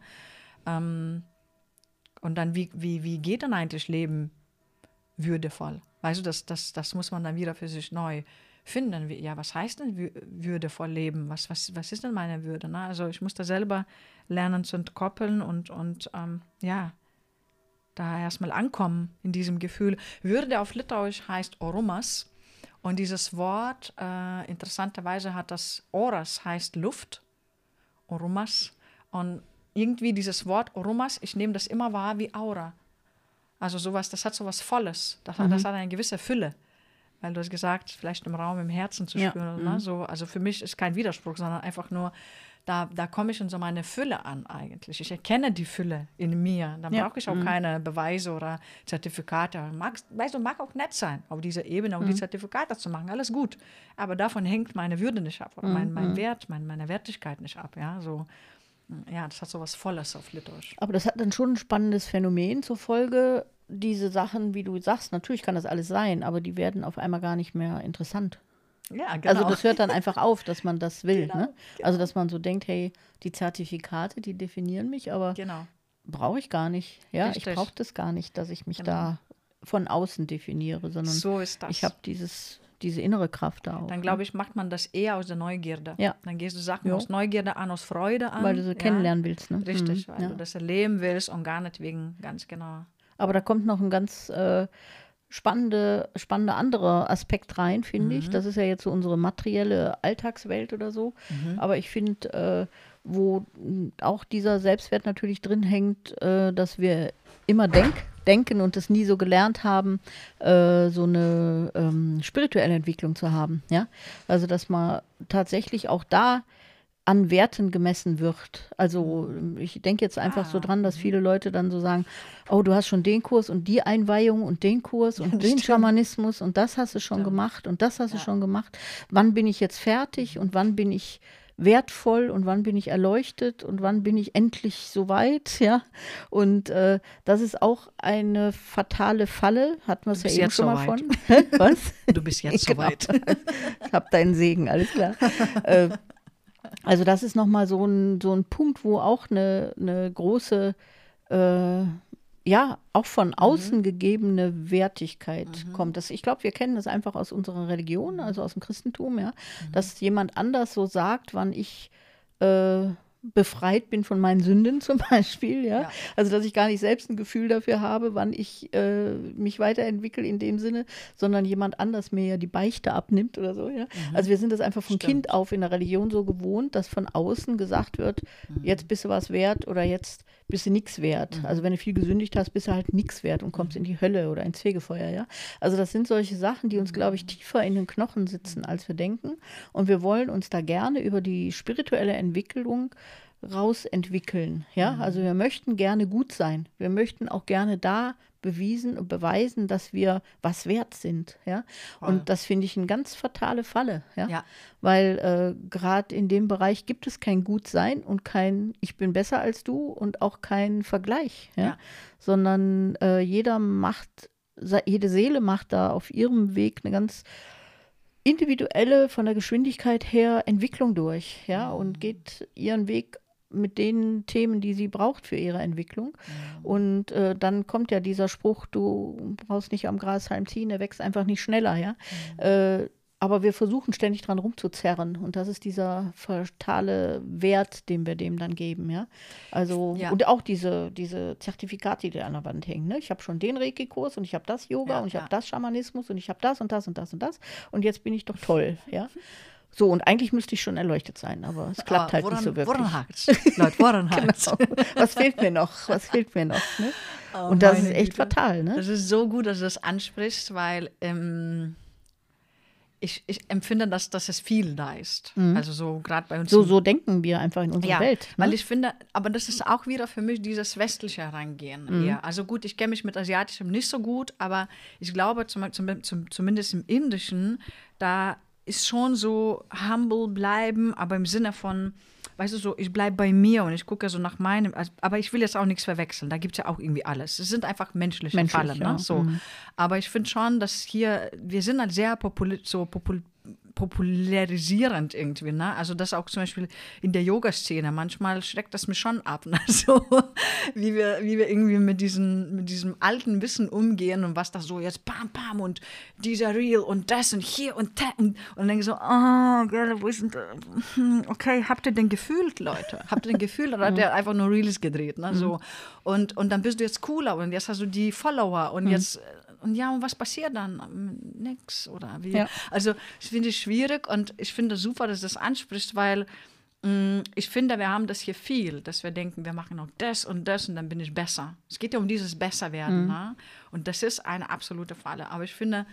Ähm, und dann, wie, wie, wie geht dann eigentlich Leben würdevoll? Weißt du, das, das, das muss man dann wieder für sich neu finden. Ja, was heißt denn würdevoll leben? Was, was, was ist denn meine Würde? Ne? Also ich muss da selber lernen zu entkoppeln und, und ähm, ja, da erstmal ankommen in diesem Gefühl. Würde auf Litauisch heißt Orumas. Und dieses Wort, äh, interessanterweise hat das Oras, heißt Luft, Orumas. Und irgendwie dieses Wort Orumas, ich nehme das immer wahr wie Aura. Also sowas, das hat sowas Volles, das, mhm. das hat eine gewisse Fülle. Weil du hast gesagt, vielleicht im Raum, im Herzen zu spüren. Ja. Ne? Mhm. So, also für mich ist kein Widerspruch, sondern einfach nur, da, da komme ich in so meine Fülle an eigentlich. Ich erkenne die Fülle in mir. Da ja. brauche ich auch mhm. keine Beweise oder Zertifikate. Mag, weißt du, mag auch nett sein, auf dieser Ebene auch mhm. die Zertifikate zu machen. Alles gut. Aber davon hängt meine Würde nicht ab oder mein, mein mhm. Wert, mein, meine Wertigkeit nicht ab. Ja, so. Ja, das hat so was Volles auf Litauisch. Aber das hat dann schon ein spannendes Phänomen zur Folge. Diese Sachen, wie du sagst, natürlich kann das alles sein, aber die werden auf einmal gar nicht mehr interessant. Ja, genau. Also das hört dann einfach auf, dass man das will. Genau, ne? Genau. Also dass man so denkt, hey, die Zertifikate, die definieren mich, aber genau. brauche ich gar nicht. Ja, Richtig. ich brauche das gar nicht, dass ich mich genau. da von außen definiere, sondern so ist das. ich habe dieses diese innere Kraft da auch. Dann glaube ne? ich, macht man das eher aus der Neugierde. Ja. Dann gehst du Sachen jo. aus Neugierde an, aus Freude an. Weil du sie ja. kennenlernen willst. Ne? Richtig, mhm. weil ja. du das erleben willst und gar nicht wegen, ganz genau. Aber da kommt noch ein ganz äh, spannende, spannende andere Aspekt rein, finde mhm. ich. Das ist ja jetzt so unsere materielle Alltagswelt oder so. Mhm. Aber ich finde, äh, wo auch dieser Selbstwert natürlich drin hängt, äh, dass wir immer denk, denken und es nie so gelernt haben, äh, so eine ähm, spirituelle Entwicklung zu haben. Ja? Also, dass man tatsächlich auch da an Werten gemessen wird. Also ich denke jetzt einfach so Ah, dran, dass viele Leute dann so sagen, oh, du hast schon den Kurs und die Einweihung und den Kurs und den stimmt. Schamanismus und das hast du schon Stimmt. gemacht und das hast du Ja. schon gemacht. Wann bin ich jetzt fertig und wann bin ich wertvoll und wann bin ich erleuchtet und wann bin ich endlich soweit, ja. Und äh, das ist auch eine fatale Falle, hatten wir es Du ja eben jetzt schon mal soweit. von. Was? Du bist jetzt Genau. soweit. Ich habe deinen Segen, alles klar. äh, also das ist nochmal so ein, so ein Punkt, wo auch eine, eine große, äh, ja, auch von außen gegebene Wertigkeit kommt. Das, ich glaube, wir kennen das einfach aus unserer Religion, also aus dem Christentum, ja, dass jemand anders so sagt, wann ich äh, befreit bin von meinen Sünden zum Beispiel, ja? Ja. Also dass ich gar nicht selbst ein Gefühl dafür habe, wann ich äh, mich weiterentwickle in dem Sinne, sondern jemand anders mir ja die Beichte abnimmt oder so, ja. Also wir sind das einfach von Mhm. Stimmt. Kind auf in der Religion so gewohnt, dass von außen gesagt wird, Mhm. jetzt bist du was wert oder jetzt bist du nichts wert. Also wenn du viel gesündigt hast, bist du halt nichts wert und Mhm. kommst in die Hölle oder ins Fegefeuer, ja. Also das sind solche Sachen, die uns, glaube Mhm. ich, tiefer in den Knochen sitzen, als wir denken. Und wir wollen uns da gerne über die spirituelle Entwicklung rausentwickeln. Ja, Mhm. also wir möchten gerne gut sein. Wir möchten auch gerne da bewiesen und beweisen, dass wir was wert sind. Ja, Voll. und das finde ich eine ganz fatale Falle. Ja, Ja. weil äh, gerade in dem Bereich gibt es kein Gutsein und kein Ich bin besser als du und auch kein Vergleich. Ja, Ja. sondern äh, jeder macht, jede Seele macht da auf ihrem Weg eine ganz individuelle, von der Geschwindigkeit her Entwicklung durch, ja, und geht ihren Weg mit den Themen, die sie braucht für ihre Entwicklung. Und äh, dann kommt ja dieser Spruch, du brauchst nicht am Grashalm ziehen, der wächst einfach nicht schneller, ja. Äh, aber wir versuchen ständig dran rumzuzerren. Und das ist dieser fatale Wert, den wir dem dann geben, ja. Also, Ja. und auch diese, diese Zertifikate, die an der Wand hängen. Ne? Ich habe schon den Reiki-Kurs und ich habe das Yoga Ja, und ich ja. habe das Schamanismus und ich habe das und das und das und das. Und jetzt bin ich doch toll, ja. So, und eigentlich müsste ich schon erleuchtet sein, aber es klappt Aber halt woran, nicht so wirklich. Woran hakt's? Leute, woran hakt's? Genau. Was fehlt mir noch? Was fehlt mir noch? Ne? Oh, und das ist echt Güte. fatal, ne? Das ist so gut, dass du das ansprichst, weil ähm, ich, ich empfinde, dass, dass es viel da ist. Also so gerade bei uns. Mhm. So, so denken wir einfach in unserer ja, Welt. weil Ne? ich finde, aber das ist auch wieder für mich dieses westliche Herangehen. Mhm. eher. Also gut, ich kenne mich mit Asiatischem nicht so gut, aber ich glaube, zum, zum, zum, zumindest im Indischen, da ist schon so humble bleiben, aber im Sinne von, weißt du, so, ich bleibe bei mir und ich gucke so nach meinem, also, aber ich will jetzt auch nichts verwechseln, da gibt es ja auch irgendwie alles. Es sind einfach menschliche Menschlich, Fallen, ja. ne? so. Mhm. Aber ich finde schon, dass hier, wir sind halt sehr popul so popul popularisierend irgendwie, ne? Also das auch zum Beispiel in der Yoga-Szene, manchmal schreckt das mich schon ab, ne? So, wie wir, wie wir irgendwie mit, diesen, mit diesem alten Wissen umgehen und was da so jetzt bam, bam und dieser Reel und das und hier und da und, und dann denke so, oh, geil, wo ist denn, hm, okay, habt ihr denn gefühlt, Leute? Habt ihr denn gefühlt oder hat der einfach nur Reels gedreht, ne? So, und, und dann bist du jetzt cooler und jetzt hast du die Follower und jetzt, äh, und ja, und was passiert dann? Nix, oder wie? Ja. Also, ich finde es schwierig und ich finde es super, dass du das ansprichst, weil mh, ich finde, wir haben das hier viel, dass wir denken, wir machen noch das und das und dann bin ich besser. Es geht ja um dieses Besserwerden. Ne? Und das ist eine absolute Falle. Aber ich finde,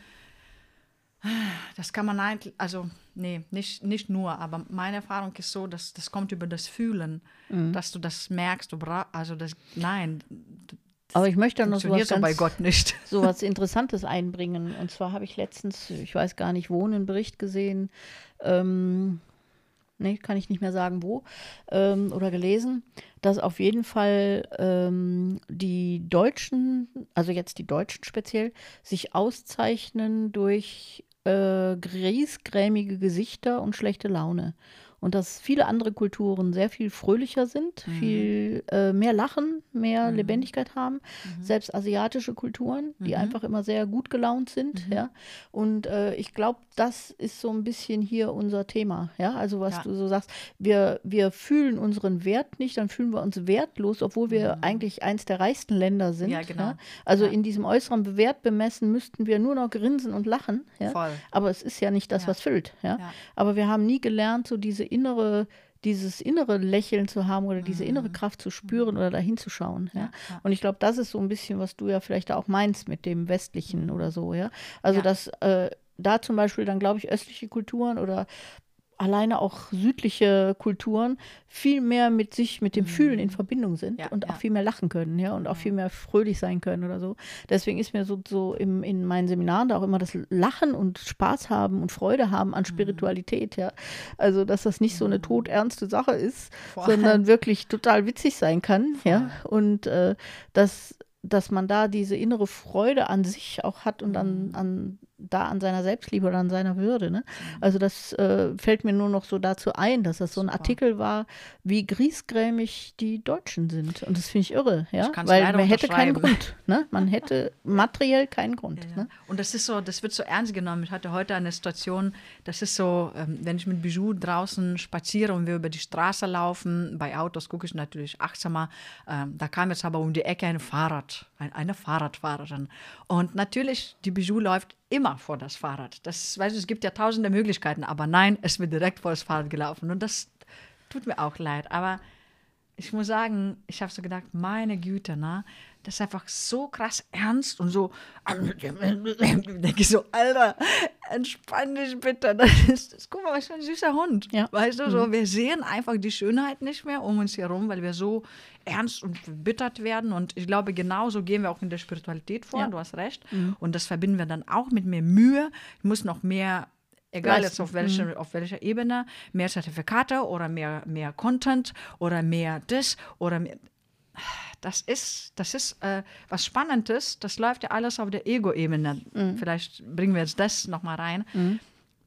das kann man eigentlich, also, nee, nicht, nicht nur, aber meine Erfahrung ist so, dass das kommt über das Fühlen, dass du das merkst, du bra also das, nein, Aber ich möchte noch so was, so bei ganz, Gott nicht. so was Interessantes einbringen. Und zwar habe ich letztens, ich weiß gar nicht wo, einen Bericht gesehen, ähm, nee, kann ich nicht mehr sagen wo, ähm, oder gelesen, dass auf jeden Fall ähm, die Deutschen, also jetzt die Deutschen speziell, sich auszeichnen durch äh, griesgrämige Gesichter und schlechte Laune. Und dass viele andere Kulturen sehr viel fröhlicher sind, viel äh, mehr Lachen, mehr Lebendigkeit haben. Selbst asiatische Kulturen, die einfach immer sehr gut gelaunt sind. Ja? Und äh, ich glaube, das ist so ein bisschen hier unser Thema. Ja? Also was Ja. du so sagst, wir, wir fühlen unseren Wert nicht, dann fühlen wir uns wertlos, obwohl wir eigentlich eins der reichsten Länder sind. Ja, genau. Also Ja. in diesem äußeren Wert bemessen müssten wir nur noch grinsen und lachen. Ja? Voll. Aber es ist ja nicht das, was füllt. Ja. Aber wir haben nie gelernt, so diese innere, dieses innere Lächeln zu haben oder diese innere Kraft zu spüren oder dahin zu schauen. Ja? Mhm. ja. Und ich glaube, das ist so ein bisschen, was du ja vielleicht auch meinst mit dem Westlichen oder so. Ja? Also Ja. dass äh, da zum Beispiel dann, glaube ich, östliche Kulturen oder alleine auch südliche Kulturen viel mehr mit sich, mit dem Fühlen in Verbindung sind Mhm. Ja, und auch ja. viel mehr lachen können, ja, und auch viel mehr fröhlich sein können oder so. Deswegen ist mir so, so im, in meinen Seminaren da auch immer das Lachen und Spaß haben und Freude haben Mhm. an Spiritualität, ja. Also, dass das nicht so eine todernste Sache ist, Voll. sondern wirklich total witzig sein kann, ja. Und äh, dass, dass man da diese innere Freude an sich auch hat und Mhm. an, an da an seiner Selbstliebe oder an seiner Würde. Ne? Also das äh, fällt mir nur noch so dazu ein, dass das so ein Super. Artikel war, wie griesgrämig die Deutschen sind. Und das finde ich irre, ja, weil man hätte keinen. Grund. Ne? Man hätte materiell keinen Grund. Ja, ja. Ne? Und das ist so, das wird so ernst genommen. Ich hatte heute eine Situation, das ist so, ähm, wenn ich mit Bijou draußen spaziere und wir über die Straße laufen, bei Autos gucke ich natürlich achtsamer. Ähm, da kam jetzt aber um die Ecke ein Fahrrad, eine Fahrradfahrerin. Und natürlich, die Bijou läuft immer vor das Fahrrad. Das, weißt es gibt ja tausende Möglichkeiten, aber nein, es wird direkt vor das Fahrrad gelaufen. Und das tut mir auch leid. Aber ich muss sagen, ich habe so gedacht, meine Güte, ne? Das ist einfach so krass ernst und so. denke ich so, Alter, entspann dich bitte. Das ist, das, guck mal, was für ein süßer Hund. Ja. Weißt du, so, wir sehen einfach die Schönheit nicht mehr um uns herum, weil wir so ernst und verbittert werden. Und ich glaube, genauso gehen wir auch in der Spiritualität vor. Ja. Du hast recht. Und das verbinden wir dann auch mit mehr Mühe. Ich muss noch mehr egal jetzt auf, welche, auf welcher Ebene, mehr Zertifikate oder mehr, mehr Content oder mehr das oder mehr. Das ist, das ist äh, was Spannendes. Das läuft ja alles auf der Ego-Ebene. Vielleicht bringen wir jetzt das nochmal rein.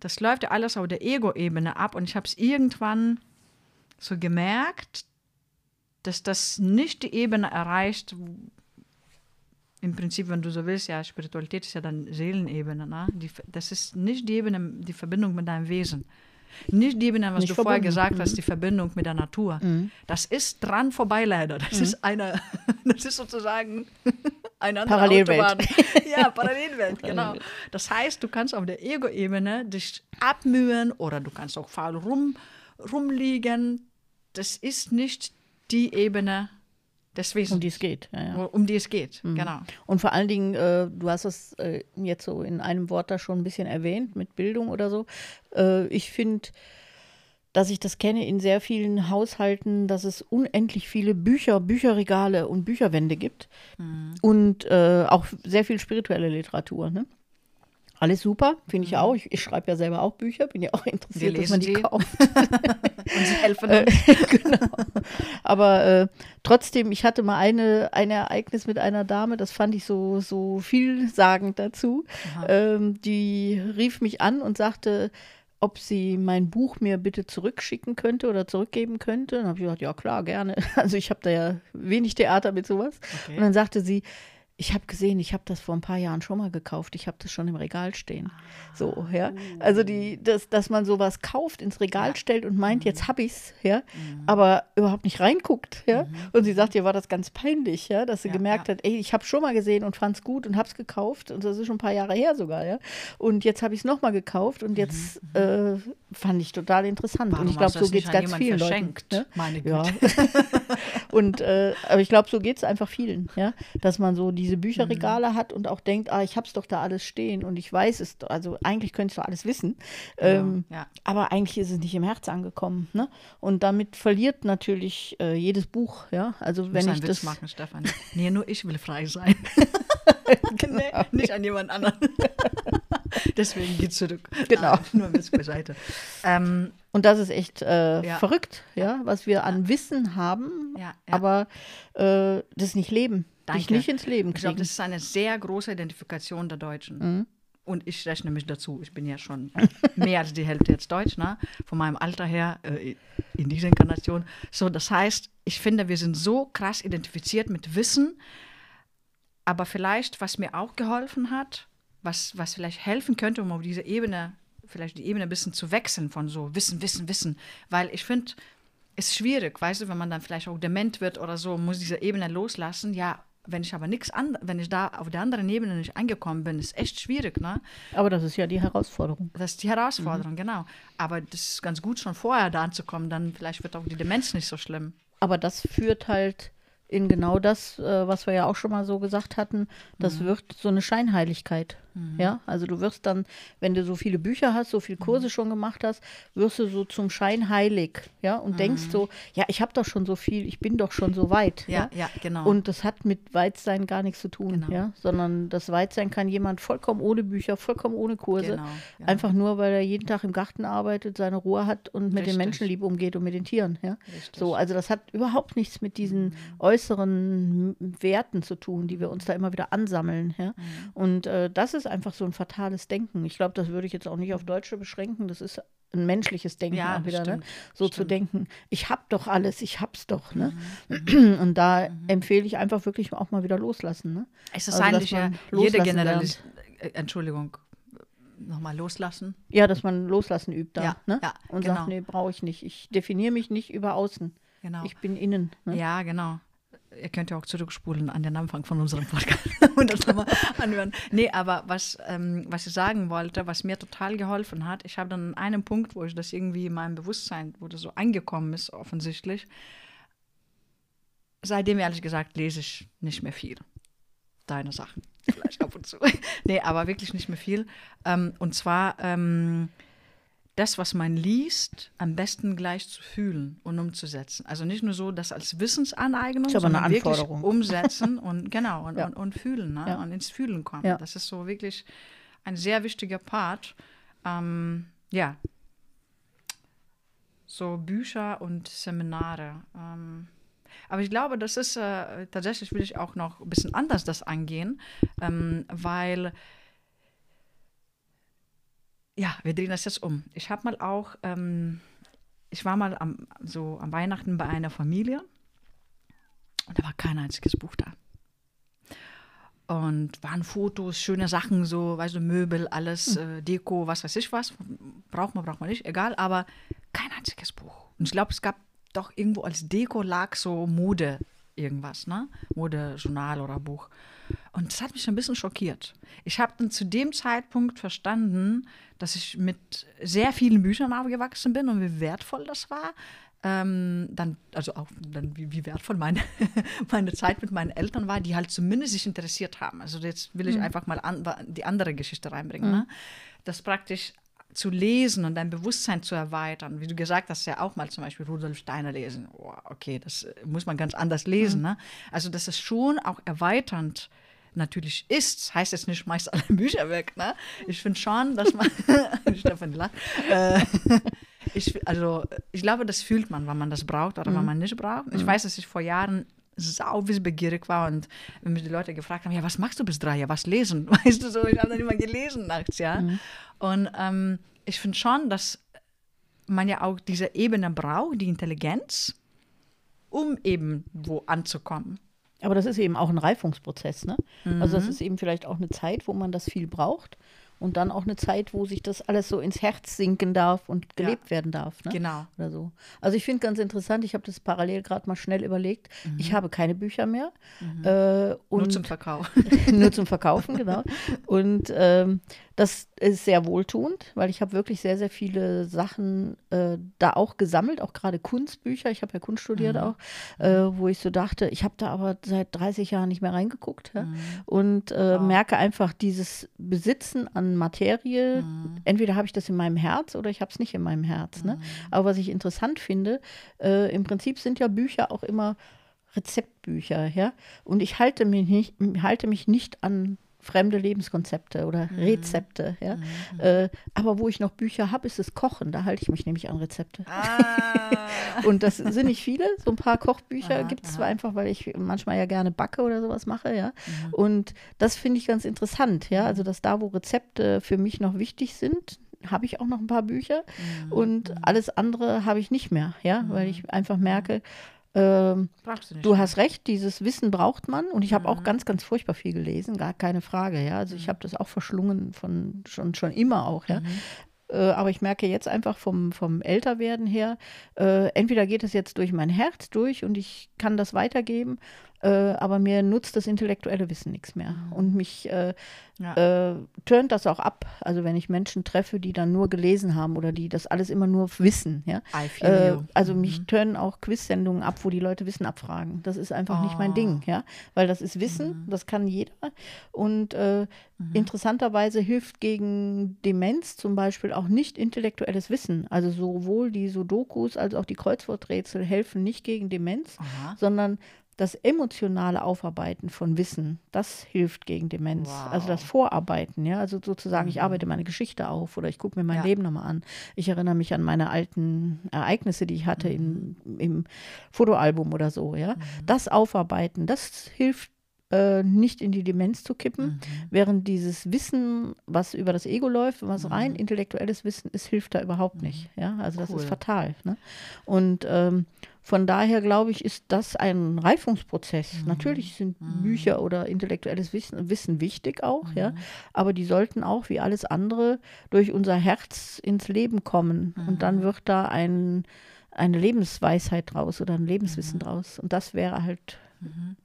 Das läuft ja alles auf der Ego-Ebene ab. Und ich habe es irgendwann so gemerkt, dass das nicht die Ebene erreicht, im Prinzip, wenn du so willst, ja, Spiritualität ist ja dann Seelenebene. Ne? Die, das ist nicht die Ebene, die Verbindung mit deinem Wesen. Nicht die Ebene, was Nicht du vorher verbunden. gesagt hast, die Verbindung mit der Natur. Das ist dran vorbei leider. Das ist eine, das ist sozusagen eine andere Parallelwelt. Autobahn. Ja, Parallelwelt, genau. Das heißt, du kannst auf der Ego-Ebene dich abmühen oder du kannst auch faul rum, rumliegen. Das ist nicht die Ebene des Wesens, Um die es geht. Ja, ja. um die es geht. Genau. Und vor allen Dingen, äh, du hast es äh, jetzt so in einem Wort da schon ein bisschen erwähnt, mit Bildung oder so. Äh, ich finde, dass ich das kenne in sehr vielen Haushalten, dass es unendlich viele Bücher, Bücherregale und Bücherwände gibt. Und äh, auch sehr viel spirituelle Literatur. Ne? Alles super, finde ich auch. Ich, ich schreibe ja selber auch Bücher, bin ja auch interessiert, dass man die die. kauft. Und sie helfen Äh, genau. Aber äh, trotzdem, ich hatte mal eine, ein Ereignis mit einer Dame, das fand ich so, so vielsagend dazu. Ähm, die rief mich an und sagte, ob sie mein Buch mir bitte zurückschicken könnte oder zurückgeben könnte. Dann habe ich gesagt, ja klar, gerne. Also ich habe da ja wenig Theater mit sowas. Okay. Und dann sagte sie, ich habe gesehen, ich habe das vor ein paar Jahren schon mal gekauft. Ich habe das schon im Regal stehen. So, ja. Also die, das, dass man sowas kauft, ins Regal Ja. stellt und meint, jetzt habe ich's, ja, aber überhaupt nicht reinguckt, ja. Und sie sagt, ihr war das ganz peinlich, ja, dass sie Ja, gemerkt ja. hat, ey, ich habe schon mal gesehen und fand's gut und hab's gekauft und das ist schon ein paar Jahre her sogar, ja. Und jetzt habe ich es nochmal gekauft und jetzt äh, fand ich total interessant. Warum und ich glaube, so geht's nicht an ganz vielen verschenkt? Leuten. Ne? Meine. Güte. und äh, aber ich glaube, so geht es einfach vielen, ja, dass man so diese Bücherregale hat und auch denkt, ah, ich hab's doch da alles stehen und ich weiß es, also eigentlich könntest du alles wissen, ähm, ja. aber eigentlich ist es nicht im Herz angekommen, ne? Und damit verliert natürlich äh, jedes Buch, ja, also Wenn wenn ich ich Witz das, machen, Stefan. Nee, nur ich will frei sein. nee, nicht an jemand anderen. Deswegen geht's zurück. Genau. Nein, nur Witz beiseite. Ähm, und das ist echt äh, Ja. verrückt, ja, was wir an Wissen haben, aber äh, das nicht leben, dich Danke. nicht ins Leben ich glaube, kriegen. das ist eine sehr große Identifikation der Deutschen. Mhm. Und ich rechne mich dazu. Ich bin ja schon mehr als die Hälfte jetzt Deutsch, ne? von meinem Alter her äh, in dieser Inkarnation. So, das heißt, ich finde, wir sind so krass identifiziert mit Wissen, aber vielleicht, was mir auch geholfen hat, was, was vielleicht helfen könnte, um auf diese Ebene, vielleicht die Ebene ein bisschen zu wechseln von so Wissen, Wissen, Wissen. Weil ich finde, es ist schwierig, weißt du, wenn man dann vielleicht auch dement wird oder so, muss diese Ebene loslassen. Ja, wenn ich aber nichts an, wenn ich da auf der anderen Ebene nicht angekommen bin, ist echt schwierig, ne? aber das ist ja die Herausforderung. Das ist die Herausforderung, genau. Aber das ist ganz gut, schon vorher da anzukommen, dann vielleicht wird auch die Demenz nicht so schlimm. Aber das führt halt in genau das, äh, was wir ja auch schon mal so gesagt hatten, das wird so eine Scheinheiligkeit. Ja, also du wirst dann, wenn du so viele Bücher hast, so viele Kurse schon gemacht hast, wirst du so zum Schein heilig, ja, und denkst so, ja, ich habe doch schon so viel, ich bin doch schon so weit. Ja, ja, genau. Und das hat mit Weitsein gar nichts zu tun, Genau. ja, sondern das Weitsein kann jemand vollkommen ohne Bücher, vollkommen ohne Kurse, Genau, genau. einfach nur, weil er jeden Tag im Garten arbeitet, seine Ruhe hat und mit Richtig. den Menschen lieb umgeht und mit den Tieren, ja. Richtig. Mhm. So, also das hat überhaupt nichts mit diesen äußeren Werten zu tun, die wir uns da immer wieder ansammeln, ja. Mhm. Und äh, das ist einfach so ein fatales Denken. Ich glaube, das würde ich jetzt auch nicht auf Deutsche beschränken. Das ist ein menschliches Denken Ja, auch wieder, ne? stimmt, So zu stimmt. denken, ich habe doch alles, ich hab's doch, ne? Mhm. Und da empfehle ich einfach wirklich auch mal wieder loslassen, ne? es ist also, eigentlich ja man jede loslassen Generalist, äh, Entschuldigung, nochmal loslassen. Ja, dass man loslassen übt da, Ja, ne? ja, Und genau. sagt, nee, brauche ich nicht. Ich definiere mich nicht über außen. Genau. Ich bin innen. Ne? Ja, genau. Ihr könnt ja auch zurückspulen an den Anfang von unserem Podcast und das nochmal anhören. Nee, aber was, ähm, was ich sagen wollte, was mir total geholfen hat, ich habe dann an einem Punkt, wo ich das irgendwie in meinem Bewusstsein, wo das so angekommen ist, offensichtlich, seitdem ehrlich gesagt lese ich nicht mehr viel. Deine Sachen, vielleicht ab und zu. nee, aber wirklich nicht mehr viel. Ähm, und zwar ähm, das, was man liest, am besten gleich zu fühlen und umzusetzen. Also nicht nur so, das als Wissensaneignung, sondern wirklich umsetzen und genau und, Ja. und, und fühlen ne? Ja. und ins Fühlen kommen. Ja. Das ist so wirklich ein sehr wichtiger Part. Ähm, ja, so Bücher und Seminare. Ähm, aber ich glaube, das ist äh, tatsächlich will ich auch noch ein bisschen anders das angehen, ähm, weil ja, wir drehen das jetzt um. Ich habe mal auch, ähm, ich war mal am, so am Weihnachten bei einer Familie und da war kein einziges Buch da. Und waren Fotos, schöne Sachen, so, weißt du, Möbel, alles, äh, Deko, was weiß ich was. Braucht man, braucht man nicht, egal, aber kein einziges Buch. Und ich glaube, es gab doch irgendwo als Deko lag so Mode irgendwas, ne? Modejournal oder Buch. Und das hat mich ein bisschen schockiert. Ich habe dann zu dem Zeitpunkt verstanden, dass ich mit sehr vielen Büchern aufgewachsen bin und wie wertvoll das war. Ähm, dann, also auch dann, wie, wie wertvoll meine, meine Zeit mit meinen Eltern war, die halt zumindest sich interessiert haben. Also jetzt will ich einfach mal an, die andere Geschichte reinbringen. Ne? Das praktisch zu lesen und dein Bewusstsein zu erweitern. Wie du gesagt hast, ja auch mal zum Beispiel Rudolf Steiner lesen. Oh, okay, das äh, muss man ganz anders lesen. Ne? Also, dass es schon auch erweiternd natürlich ist, heißt jetzt nicht, schmeißt alle Bücher weg. Ne? Ich finde schon, dass man, Stefan lacht, äh, ich, also, ich glaube, das fühlt man, wann man das braucht oder wann man nicht braucht. Ich weiß, dass ich vor Jahren sau wissbegierig war und wenn mich die Leute gefragt haben, ja, was machst du bis drei? Ja, was lesen? Weißt du so, ich habe dann immer gelesen nachts, ja. Und ähm, ich finde schon, dass man ja auch diese Ebene braucht, die Intelligenz, um eben wo anzukommen. Aber das ist eben auch ein Reifungsprozess, ne? Also Mhm. das ist eben vielleicht auch eine Zeit, wo man das viel braucht und dann auch eine Zeit, wo sich das alles so ins Herz sinken darf und gelebt werden darf, ne? Genau. Oder so. Also ich finde ganz interessant, ich habe das parallel gerade mal schnell überlegt. Ich habe keine Bücher mehr. Äh, Mhm. Nur zum Verkauf. nur zum Verkaufen, genau. Und ähm, das ist sehr wohltuend, weil ich habe wirklich sehr, sehr viele Sachen äh, da auch gesammelt, auch gerade Kunstbücher. Ich habe ja Kunst studiert auch, äh, wo ich so dachte, ich habe da aber seit 30 Jahren nicht mehr reingeguckt. Ja? Und äh, merke einfach dieses Besitzen an Materie, entweder habe ich das in meinem Herz oder ich habe es nicht in meinem Herz. Ne? Aber was ich interessant finde, äh, im Prinzip sind ja Bücher auch immer Rezeptbücher, ja. Und ich halte mich nicht, halte mich nicht an fremde Lebenskonzepte oder Rezepte, ja. Äh, aber wo ich noch Bücher habe, ist das Kochen. Da halte ich mich nämlich an Rezepte. Ah. Und das sind nicht viele. So ein paar Kochbücher gibt es zwar einfach, weil ich manchmal ja gerne backe oder sowas mache, ja. Und das finde ich ganz interessant, ja. Also, dass da, wo Rezepte für mich noch wichtig sind, habe ich auch noch ein paar Bücher und alles andere habe ich nicht mehr, ja, weil ich einfach merke, ähm, Brauchst du nicht. Du hast recht, dieses Wissen braucht man und ich habe auch ganz, ganz furchtbar viel gelesen, gar keine Frage, ja. Also ich habe das auch verschlungen von schon, schon immer auch, ja. Äh, aber ich merke jetzt einfach vom, vom Älterwerden her, äh, entweder geht es jetzt durch mein Herz durch und ich kann das weitergeben, äh, aber mir nutzt das intellektuelle Wissen nichts mehr. Mhm. Und mich äh, Ja. äh, turnt das auch ab. Also wenn ich Menschen treffe, die dann nur gelesen haben oder die das alles immer nur wissen, ja. Äh, also mich Mhm. turnen auch Quiz-Sendungen ab, wo die Leute Wissen abfragen. Das ist einfach nicht mein Oh. Ding, ja. Weil das ist Wissen, das kann jeder. Und äh, interessanterweise hilft gegen Demenz zum Beispiel auch nicht intellektuelles Wissen. Also sowohl die Sudokus als auch die Kreuzworträtsel helfen nicht gegen Demenz, Aha. sondern das emotionale Aufarbeiten von Wissen, das hilft gegen Demenz. Wow. Also das Vorarbeiten, ja. Also sozusagen, ich Mhm. arbeite meine Geschichte auf oder ich gucke mir mein Ja. Leben nochmal an. Ich erinnere mich an meine alten Ereignisse, die ich hatte Mhm. im, im Fotoalbum oder so, ja. Das Aufarbeiten, das hilft äh, nicht in die Demenz zu kippen, Mhm. während dieses Wissen, was über das Ego läuft, was rein intellektuelles Wissen ist, hilft da überhaupt nicht. Ja, also das Mhm. Cool. ist fatal. Ne? Und ähm, von daher glaube ich, ist das ein Reifungsprozess. Mhm. Natürlich sind Bücher oder intellektuelles Wissen, Wissen wichtig auch, ja, Mhm. aber die sollten auch wie alles andere durch unser Herz ins Leben kommen und Mhm. dann wird da ein eine Lebensweisheit draus oder ein Lebenswissen draus. Und das wäre halt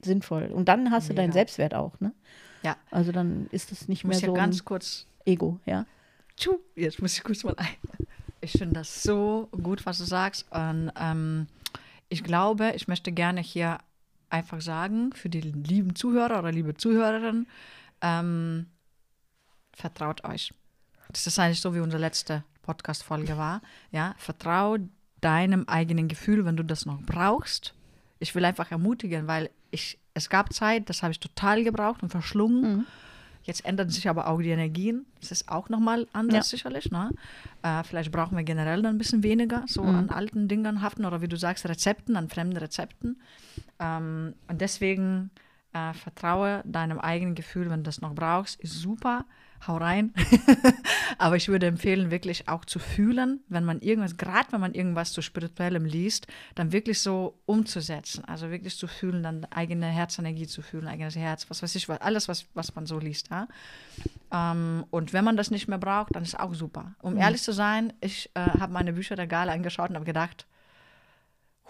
sinnvoll. Und dann hast du deinen Mega. Selbstwert auch, ne? Ja. Also dann ist es nicht Ich mehr muss ja so ein ganz kurz Ego, ja. Tschu, jetzt muss ich kurz mal ein. Ich finde das so gut, was du sagst. Und ähm, ich glaube, ich möchte gerne hier einfach sagen, für die lieben Zuhörer oder liebe Zuhörerinnen, ähm, vertraut euch. Das ist eigentlich so, wie unsere letzte Podcast-Folge war. Ja, vertrau deinem eigenen Gefühl, wenn du das noch brauchst. Ich will einfach ermutigen, weil ich, es gab Zeit, das habe ich total gebraucht und verschlungen. Jetzt ändern sich aber auch die Energien. Das ist auch nochmal anders Ja. sicherlich. Ne? Äh, vielleicht brauchen wir generell dann ein bisschen weniger so an alten Dingen haften oder wie du sagst, Rezepten, an fremden Rezepten. Ähm, und deswegen äh, vertraue deinem eigenen Gefühl, wenn du das noch brauchst, ist super. Hau rein. Aber ich würde empfehlen, wirklich auch zu fühlen, wenn man irgendwas, gerade wenn man irgendwas zu Spirituellem liest, dann wirklich so umzusetzen. Also wirklich zu fühlen, dann eigene Herzenergie zu fühlen, eigenes Herz, was weiß ich, was- alles, was, was man so liest. Ja? Ähm, und wenn man das nicht mehr braucht, dann ist auch super. Um ehrlich zu sein, ich äh, habe meine Bücher der Gala angeschaut und habe gedacht,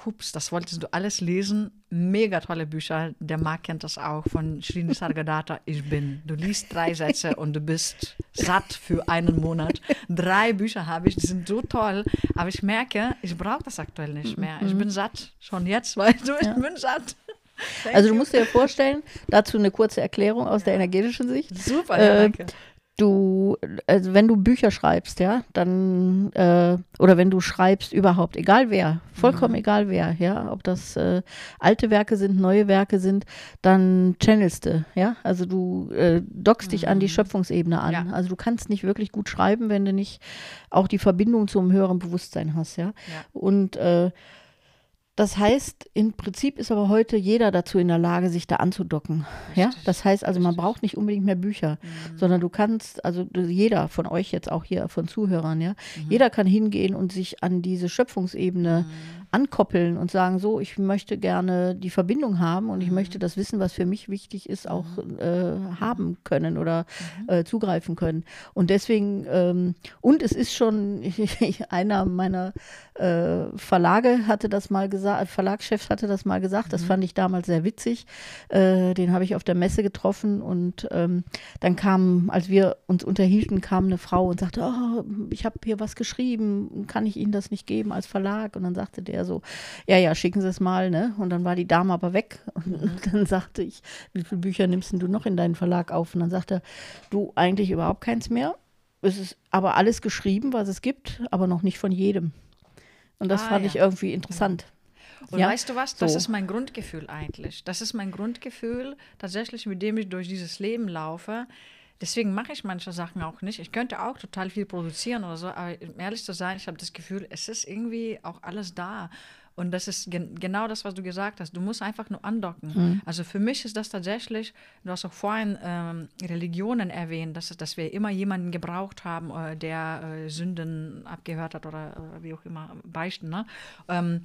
Hups, das wolltest du alles lesen. Mega tolle Bücher. Der Marc kennt das auch von Srini Sargadatta. Ich bin. Du liest drei Sätze und du bist satt für einen Monat. Drei Bücher habe ich, die sind so toll. Aber ich merke, ich brauche das aktuell nicht mehr. Ich bin satt. Schon jetzt, weißt du, ich bin satt. Thank Also du musst dir vorstellen, dazu eine kurze Erklärung aus der energetischen Sicht. Super, ja, Äh, danke. Du, also wenn du Bücher schreibst, ja, dann, äh, oder wenn du schreibst überhaupt, egal wer, vollkommen egal wer, ja, ob das äh, alte Werke sind, neue Werke sind, dann channelst du, ja, also du äh, dockst dich an die Schöpfungsebene an. Ja. Also du kannst nicht wirklich gut schreiben, wenn du nicht auch die Verbindung zum höheren Bewusstsein hast, ja. Ja. Und äh, das heißt, im Prinzip ist aber heute jeder dazu in der Lage, sich da anzudocken. Ja, Richtig, das heißt also, man braucht nicht unbedingt mehr Bücher, sondern du kannst, also du- jeder von euch jetzt auch hier von Zuhörern, ja, jeder kann hingehen und sich an diese Schöpfungsebene ankoppeln und sagen, so, ich möchte gerne die Verbindung haben und ich möchte das Wissen, was für mich wichtig ist, auch äh, haben können oder äh, zugreifen können. Und deswegen, ähm, und es ist schon, einer meiner äh, Verlage hatte das mal gesagt, Verlagschef hatte das mal gesagt, das fand ich damals sehr witzig. Äh, den habe ich auf der Messe getroffen und ähm, dann kam, als wir uns unterhielten, kam eine Frau und sagte, oh, ich habe hier was geschrieben, kann ich Ihnen das nicht geben als Verlag? Und dann sagte der so, ja, ja, schicken Sie es mal, ne? Und dann war die Dame aber weg. Und dann sagte ich, wie viele Bücher nimmst denn du noch in deinen Verlag auf? Und dann sagte er, du, eigentlich überhaupt keins mehr. Es ist aber alles geschrieben, was es gibt, aber noch nicht von jedem. Und das Ah, fand ja. ich irgendwie interessant. Und Ja, weißt du was? Das so. ist mein Grundgefühl eigentlich. Das ist mein Grundgefühl, tatsächlich, mit dem ich durch dieses Leben laufe. Deswegen mache ich manche Sachen auch nicht. Ich könnte auch total viel produzieren oder so, aber um ehrlich zu sein, ich habe das Gefühl, es ist irgendwie auch alles da. Und das ist gen genau das, was du gesagt hast. Du musst einfach nur andocken. Also für mich ist das tatsächlich, du hast auch vorhin ähm, Religionen erwähnt, dass, dass wir immer jemanden gebraucht haben, äh, der äh, Sünden abgehört hat oder, oder wie auch immer, beichten. Ne? Ähm,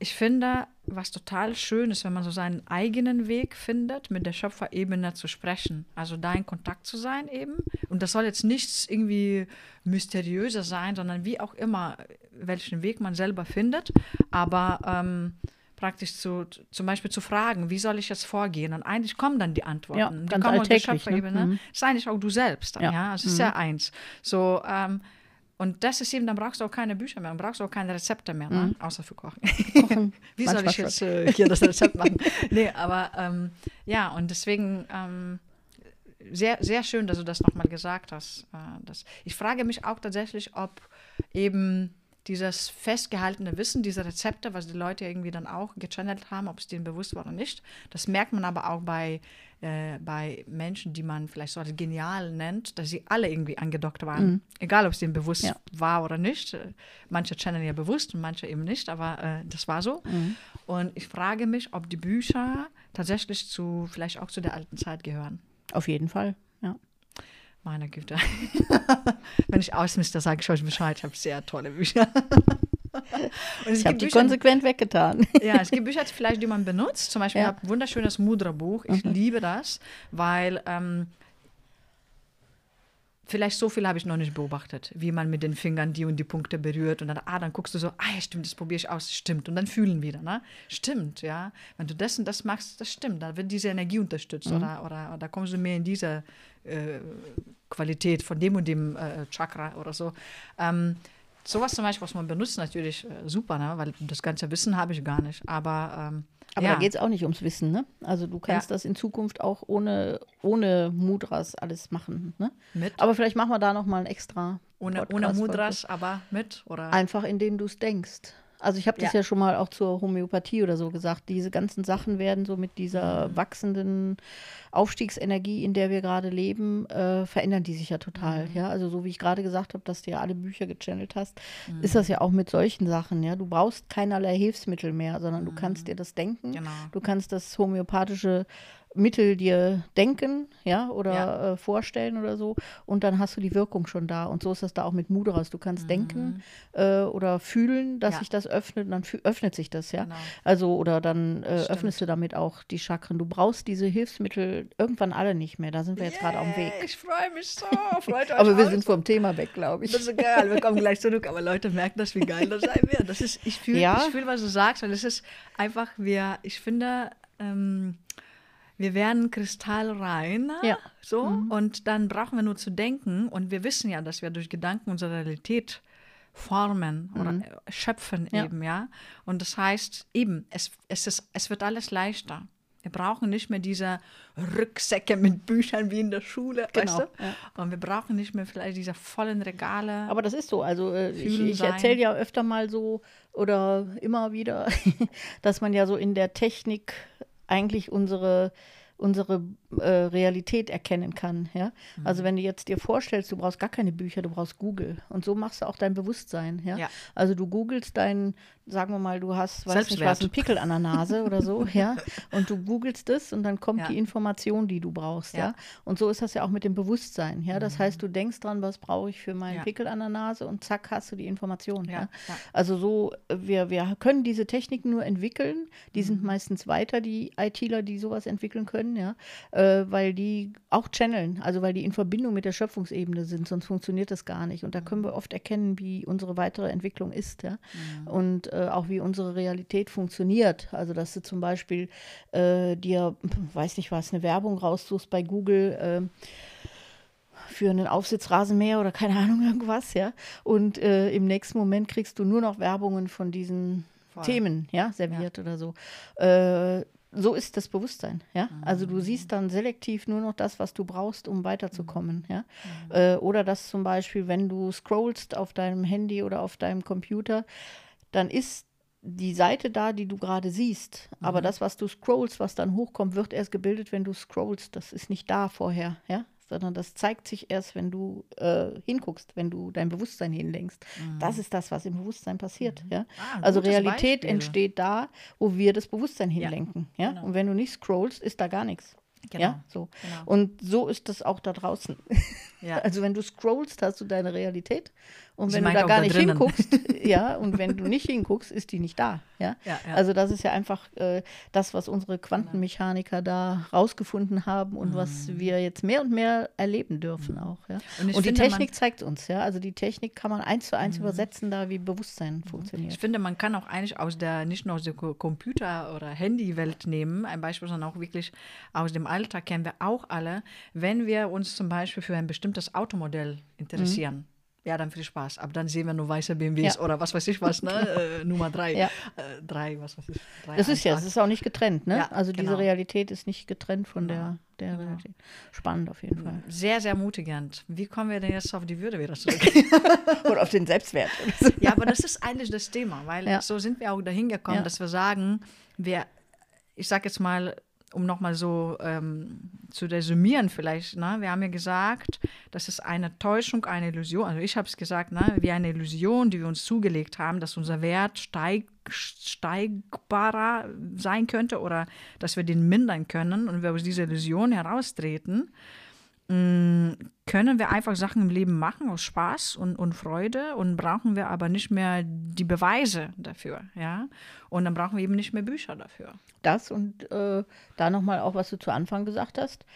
ich finde, was total schön ist, wenn man so seinen eigenen Weg findet, mit der Schöpferebene zu sprechen. Also da in Kontakt zu sein eben. Und das soll jetzt nichts irgendwie mysteriöser sein, sondern wie auch immer, welchen Weg man selber findet. Aber ähm, praktisch zu, zum Beispiel zu fragen, wie soll ich jetzt vorgehen? Und eigentlich kommen dann die Antworten. Ja, die kommen aus der ne? Schöpferebene. Mhm. Das ist eigentlich auch du selbst. Dann, Ja. ja. Es ist ja eins. So, ähm, und das ist eben, dann brauchst du auch keine Bücher mehr, dann brauchst du auch keine Rezepte mehr, ne? außer für Kochen. Wie soll ich jetzt äh, hier das Rezept machen? nee, aber ähm, ja, und deswegen ähm, sehr, sehr schön, dass du das nochmal gesagt hast. Äh, ich frage mich auch tatsächlich, ob eben dieses festgehaltene Wissen, diese Rezepte, was die Leute irgendwie dann auch gechannelt haben, ob es denen bewusst war oder nicht. Das merkt man aber auch bei, äh, bei Menschen, die man vielleicht so als genial nennt, dass sie alle irgendwie angedockt waren. Egal, ob es denen bewusst Ja. war oder nicht. Äh, Manche channeln ja bewusst und manche eben nicht, aber äh, das war so. Und ich frage mich, ob die Bücher tatsächlich zu, vielleicht auch zu der alten Zeit gehören. Auf jeden Fall, ja. Meine Güte. Wenn ich ausmiste, sage ich euch Bescheid. Ich habe sehr tolle Bücher. Ich habe die Bücher, konsequent weggetan. ja, es gibt Bücher vielleicht, die man benutzt. Zum Beispiel Ja. ich habe ein wunderschönes Mudra-Buch. Ich liebe das, weil ähm, vielleicht so viel habe ich noch nicht beobachtet, wie man mit den Fingern die und die Punkte berührt und dann, ah, dann guckst du so, ah, ja, stimmt, das probiere ich aus, stimmt. Und dann fühlen wieder, ne? Stimmt, ja. Wenn du das und das machst, das stimmt, da wird diese Energie unterstützt oder, oder, oder kommst du mehr in diese äh, Qualität von dem und dem äh, Chakra oder so. Ähm, sowas zum Beispiel, was man benutzt, natürlich äh, super, ne? weil das ganze Wissen habe ich gar nicht. Aber, ähm, Aber ja. da geht es auch nicht ums Wissen, ne? Also du kannst Ja. das in Zukunft auch ohne, ohne Mudras alles machen, ne? mit, Aber vielleicht machen wir da noch mal ein extra ohne, ohne. Mudras, aber mit, oder? Einfach indem du es denkst. Also ich habe das Ja. ja. schon mal auch zur Homöopathie oder so gesagt. Diese ganzen Sachen werden so mit dieser Mhm. wachsenden Aufstiegsenergie, in der wir gerade leben, äh, verändern die sich ja total. Mhm. Ja, also so wie ich gerade gesagt habe, dass du ja alle Bücher gechannelt hast, ist Mhm. das ja auch mit solchen Sachen. Ja, du brauchst keinerlei Hilfsmittel mehr, sondern du kannst dir das denken. Genau. Du kannst das homöopathische Mittel dir denken, ja, oder Ja. Äh, vorstellen oder so. Und dann hast du die Wirkung schon da. Und so ist das da auch mit Mudras. Du kannst denken äh, oder fühlen, dass Mhm. Ja. sich das öffnet und dann öffnet sich das, ja. Genau. Also, oder dann äh, öffnest du damit auch die Chakren. Du brauchst diese Hilfsmittel irgendwann alle nicht mehr. Da sind wir jetzt gerade auf dem Weg. Ich freue mich so. Freut euch Aber wir auch. sind vom Thema weg, glaube ich. Das ist geil, wir kommen gleich zurück, aber Leute merken das, wie geil das sein wird. Das ist, ich fühle, Ja. ich fühl, was du sagst, weil es ist einfach, wir, ich finde, ähm, wir werden kristallreiner, Ja. so, und dann brauchen wir nur zu denken und wir wissen ja, dass wir durch Gedanken unsere Realität formen oder äh, schöpfen Ja. eben, ja. Und das heißt eben, es, es, ist, es wird alles leichter. Wir brauchen nicht mehr diese Rucksäcke mit Büchern wie in der Schule, Genau, weißt du? ja. Und wir brauchen nicht mehr vielleicht diese vollen Regale. Aber das ist so. Also äh, ich, ich erzähle ja öfter mal so oder immer wieder, dass man ja so in der Technik eigentlich unsere unsere äh, Realität erkennen kann. Ja? Also Mhm. wenn du jetzt dir vorstellst, du brauchst gar keine Bücher, du brauchst Google. Und so machst du auch dein Bewusstsein. Ja? Ja. Also du googelst dein, sagen wir mal, du hast, weiß nicht was, einen Pickel an der Nase oder so, ja. Und du googelst es und dann kommt Ja. die Information, die du brauchst, ja. Ja. Mhm. Und so ist das ja auch mit dem Bewusstsein, ja. Das heißt, du denkst dran, was brauche ich für meinen Ja. Pickel an der Nase und zack, hast du die Information. Ja. Also so, äh, wir, wir können diese Techniken nur entwickeln. Die sind Mhm. meistens weiter, die ITler, die sowas entwickeln können, ja. Äh, weil die auch channeln, also weil die in Verbindung mit der Schöpfungsebene sind, sonst funktioniert das gar nicht. Und da können wir oft erkennen, wie unsere weitere Entwicklung ist, ja. Und äh, auch wie unsere Realität funktioniert. Also dass du zum Beispiel äh, dir, weiß nicht was, eine Werbung raussuchst bei Google, ähm, für einen Aufsitzrasenmäher oder keine Ahnung irgendwas, ja. Und äh, im nächsten Moment kriegst du nur noch Werbungen von diesen Voll. Themen, ja, serviert oder so. Äh, so ist das Bewusstsein, ja. Also du siehst dann selektiv nur noch das, was du brauchst, um weiterzukommen, ja. Äh, oder dass zum Beispiel, wenn du scrollst auf deinem Handy oder auf deinem Computer, dann ist die Seite da, die du gerade siehst. Aber das, was du scrollst, was dann hochkommt, wird erst gebildet, wenn du scrollst. Das ist nicht da vorher, ja. Sondern das zeigt sich erst, wenn du äh, hinguckst, wenn du dein Bewusstsein hinlenkst. Das ist das, was im Bewusstsein passiert, ja. Ah, also Realität Beispiel. entsteht da, wo wir das Bewusstsein hinlenken, ja. genau. Und wenn du nicht scrollst, ist da gar nichts. Genau, Ja, so. genau. Und so ist das auch da draußen. Ja. Also wenn du scrollst, hast du deine Realität Und wenn du da gar da nicht drinnen. hinguckst, ja, und wenn du nicht hinguckst, ist die nicht da. Ja? Ja, ja. Also das ist ja einfach äh, das, was unsere Quantenmechaniker da rausgefunden haben und was wir jetzt mehr und mehr erleben dürfen auch. Ja? Mhm. Und Und, die Technik zeigt uns, ja. Also die Technik kann man eins zu eins übersetzen, da wie Bewusstsein funktioniert. Ich finde, man kann auch eigentlich aus der, nicht nur aus der Co- Computer- oder Handywelt nehmen, ein Beispiel, sondern auch wirklich aus dem Alltag kennen wir auch alle, wenn wir uns zum Beispiel für ein bestimmtes Automodell interessieren. Ja, dann viel Spaß. Aber dann sehen wir nur weiße BMWs Ja. oder was weiß ich was, ne? äh, Nummer drei. Ja. Äh, drei, was weiß ich. Drei, Das ist ja, es ist auch nicht getrennt, ne? Ja, also genau. diese Realität ist nicht getrennt von Genau, der, der genau. Realität. Spannend auf jeden Fall. Sehr, sehr mutigend. Wie kommen wir denn jetzt auf die Würde wieder zurück? Oder auf den Selbstwert. Ja, aber das ist eigentlich das Thema, weil so sind wir auch dahin gekommen, dass wir sagen, wir, ich sag jetzt mal, um nochmal so ähm, zu resümieren vielleicht, ne? wir haben ja gesagt, das ist eine Täuschung, eine Illusion, also ich habe es gesagt, ne? wie eine Illusion, die wir uns zugelegt haben, dass unser Wert steig, steigbarer sein könnte oder dass wir den mindern können und wir aus dieser Illusion heraustreten können wir einfach Sachen im Leben machen aus Spaß und, und Freude und brauchen wir aber nicht mehr die Beweise dafür, ja. Und dann brauchen wir eben nicht mehr Bücher dafür. Das und äh, da nochmal auch, was du zu Anfang gesagt hast.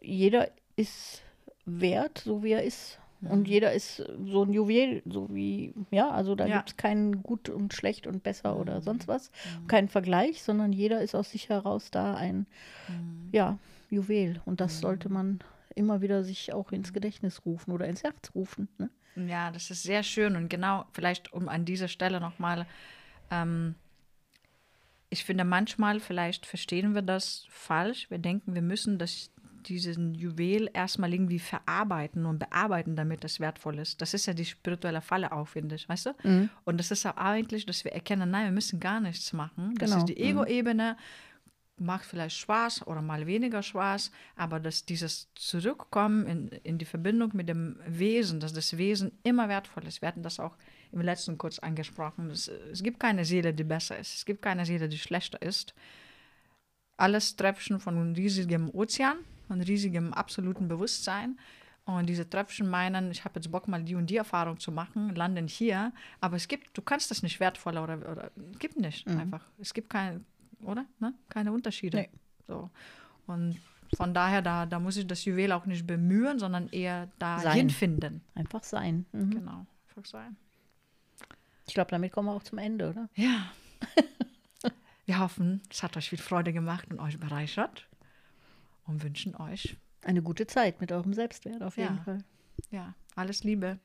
Jeder ist wert, so wie er ist. Und jeder ist so ein Juwel, so wie, ja, also da Ja. gibt es keinen gut und schlecht und besser oder sonst was. Keinen Vergleich, sondern jeder ist aus sich heraus da ein, ja, Juwel. Und das sollte man immer wieder sich auch ins Gedächtnis rufen oder ins Herz rufen. Ne? Ja, das ist sehr schön und genau, vielleicht um an dieser Stelle nochmal, ähm, ich finde manchmal, vielleicht verstehen wir das falsch. Wir denken, wir müssen das, diesen Juwel erstmal irgendwie verarbeiten und bearbeiten, damit das wertvoll ist. Das ist ja die spirituelle Falle auch, finde ich, weißt du? Und das ist ja eigentlich, dass wir erkennen, nein, wir müssen gar nichts machen. Das Genau. ist die Ego-Ebene. Macht vielleicht Spaß oder mal weniger Spaß, aber dass dieses Zurückkommen in, in die Verbindung mit dem Wesen, dass das Wesen immer wertvoll ist. Wir hatten das auch im letzten kurz angesprochen. Es, es gibt keine Seele, die besser ist. Es gibt keine Seele, die schlechter ist. Alles Tröpfchen von einem riesigen Ozean, von riesigem absoluten Bewusstsein. Und diese Tröpfchen meinen, ich habe jetzt Bock, mal die und die Erfahrung zu machen, landen hier. Aber es gibt, du kannst das nicht wertvoller oder, oder gibt nicht einfach. Es gibt keine, oder? Ne? Keine Unterschiede. Nee. So. Und von daher, da, da muss ich das Juwel auch nicht bemühen, sondern eher dahin Sein. finden. Einfach sein. Mhm. Genau. Einfach sein. Ich glaube, damit kommen wir auch zum Ende, oder? Ja. Wir hoffen, es hat euch viel Freude gemacht und euch bereichert. Und wünschen euch Eine gute Zeit mit eurem Selbstwert auf jeden Ja. Fall. ja alles Liebe.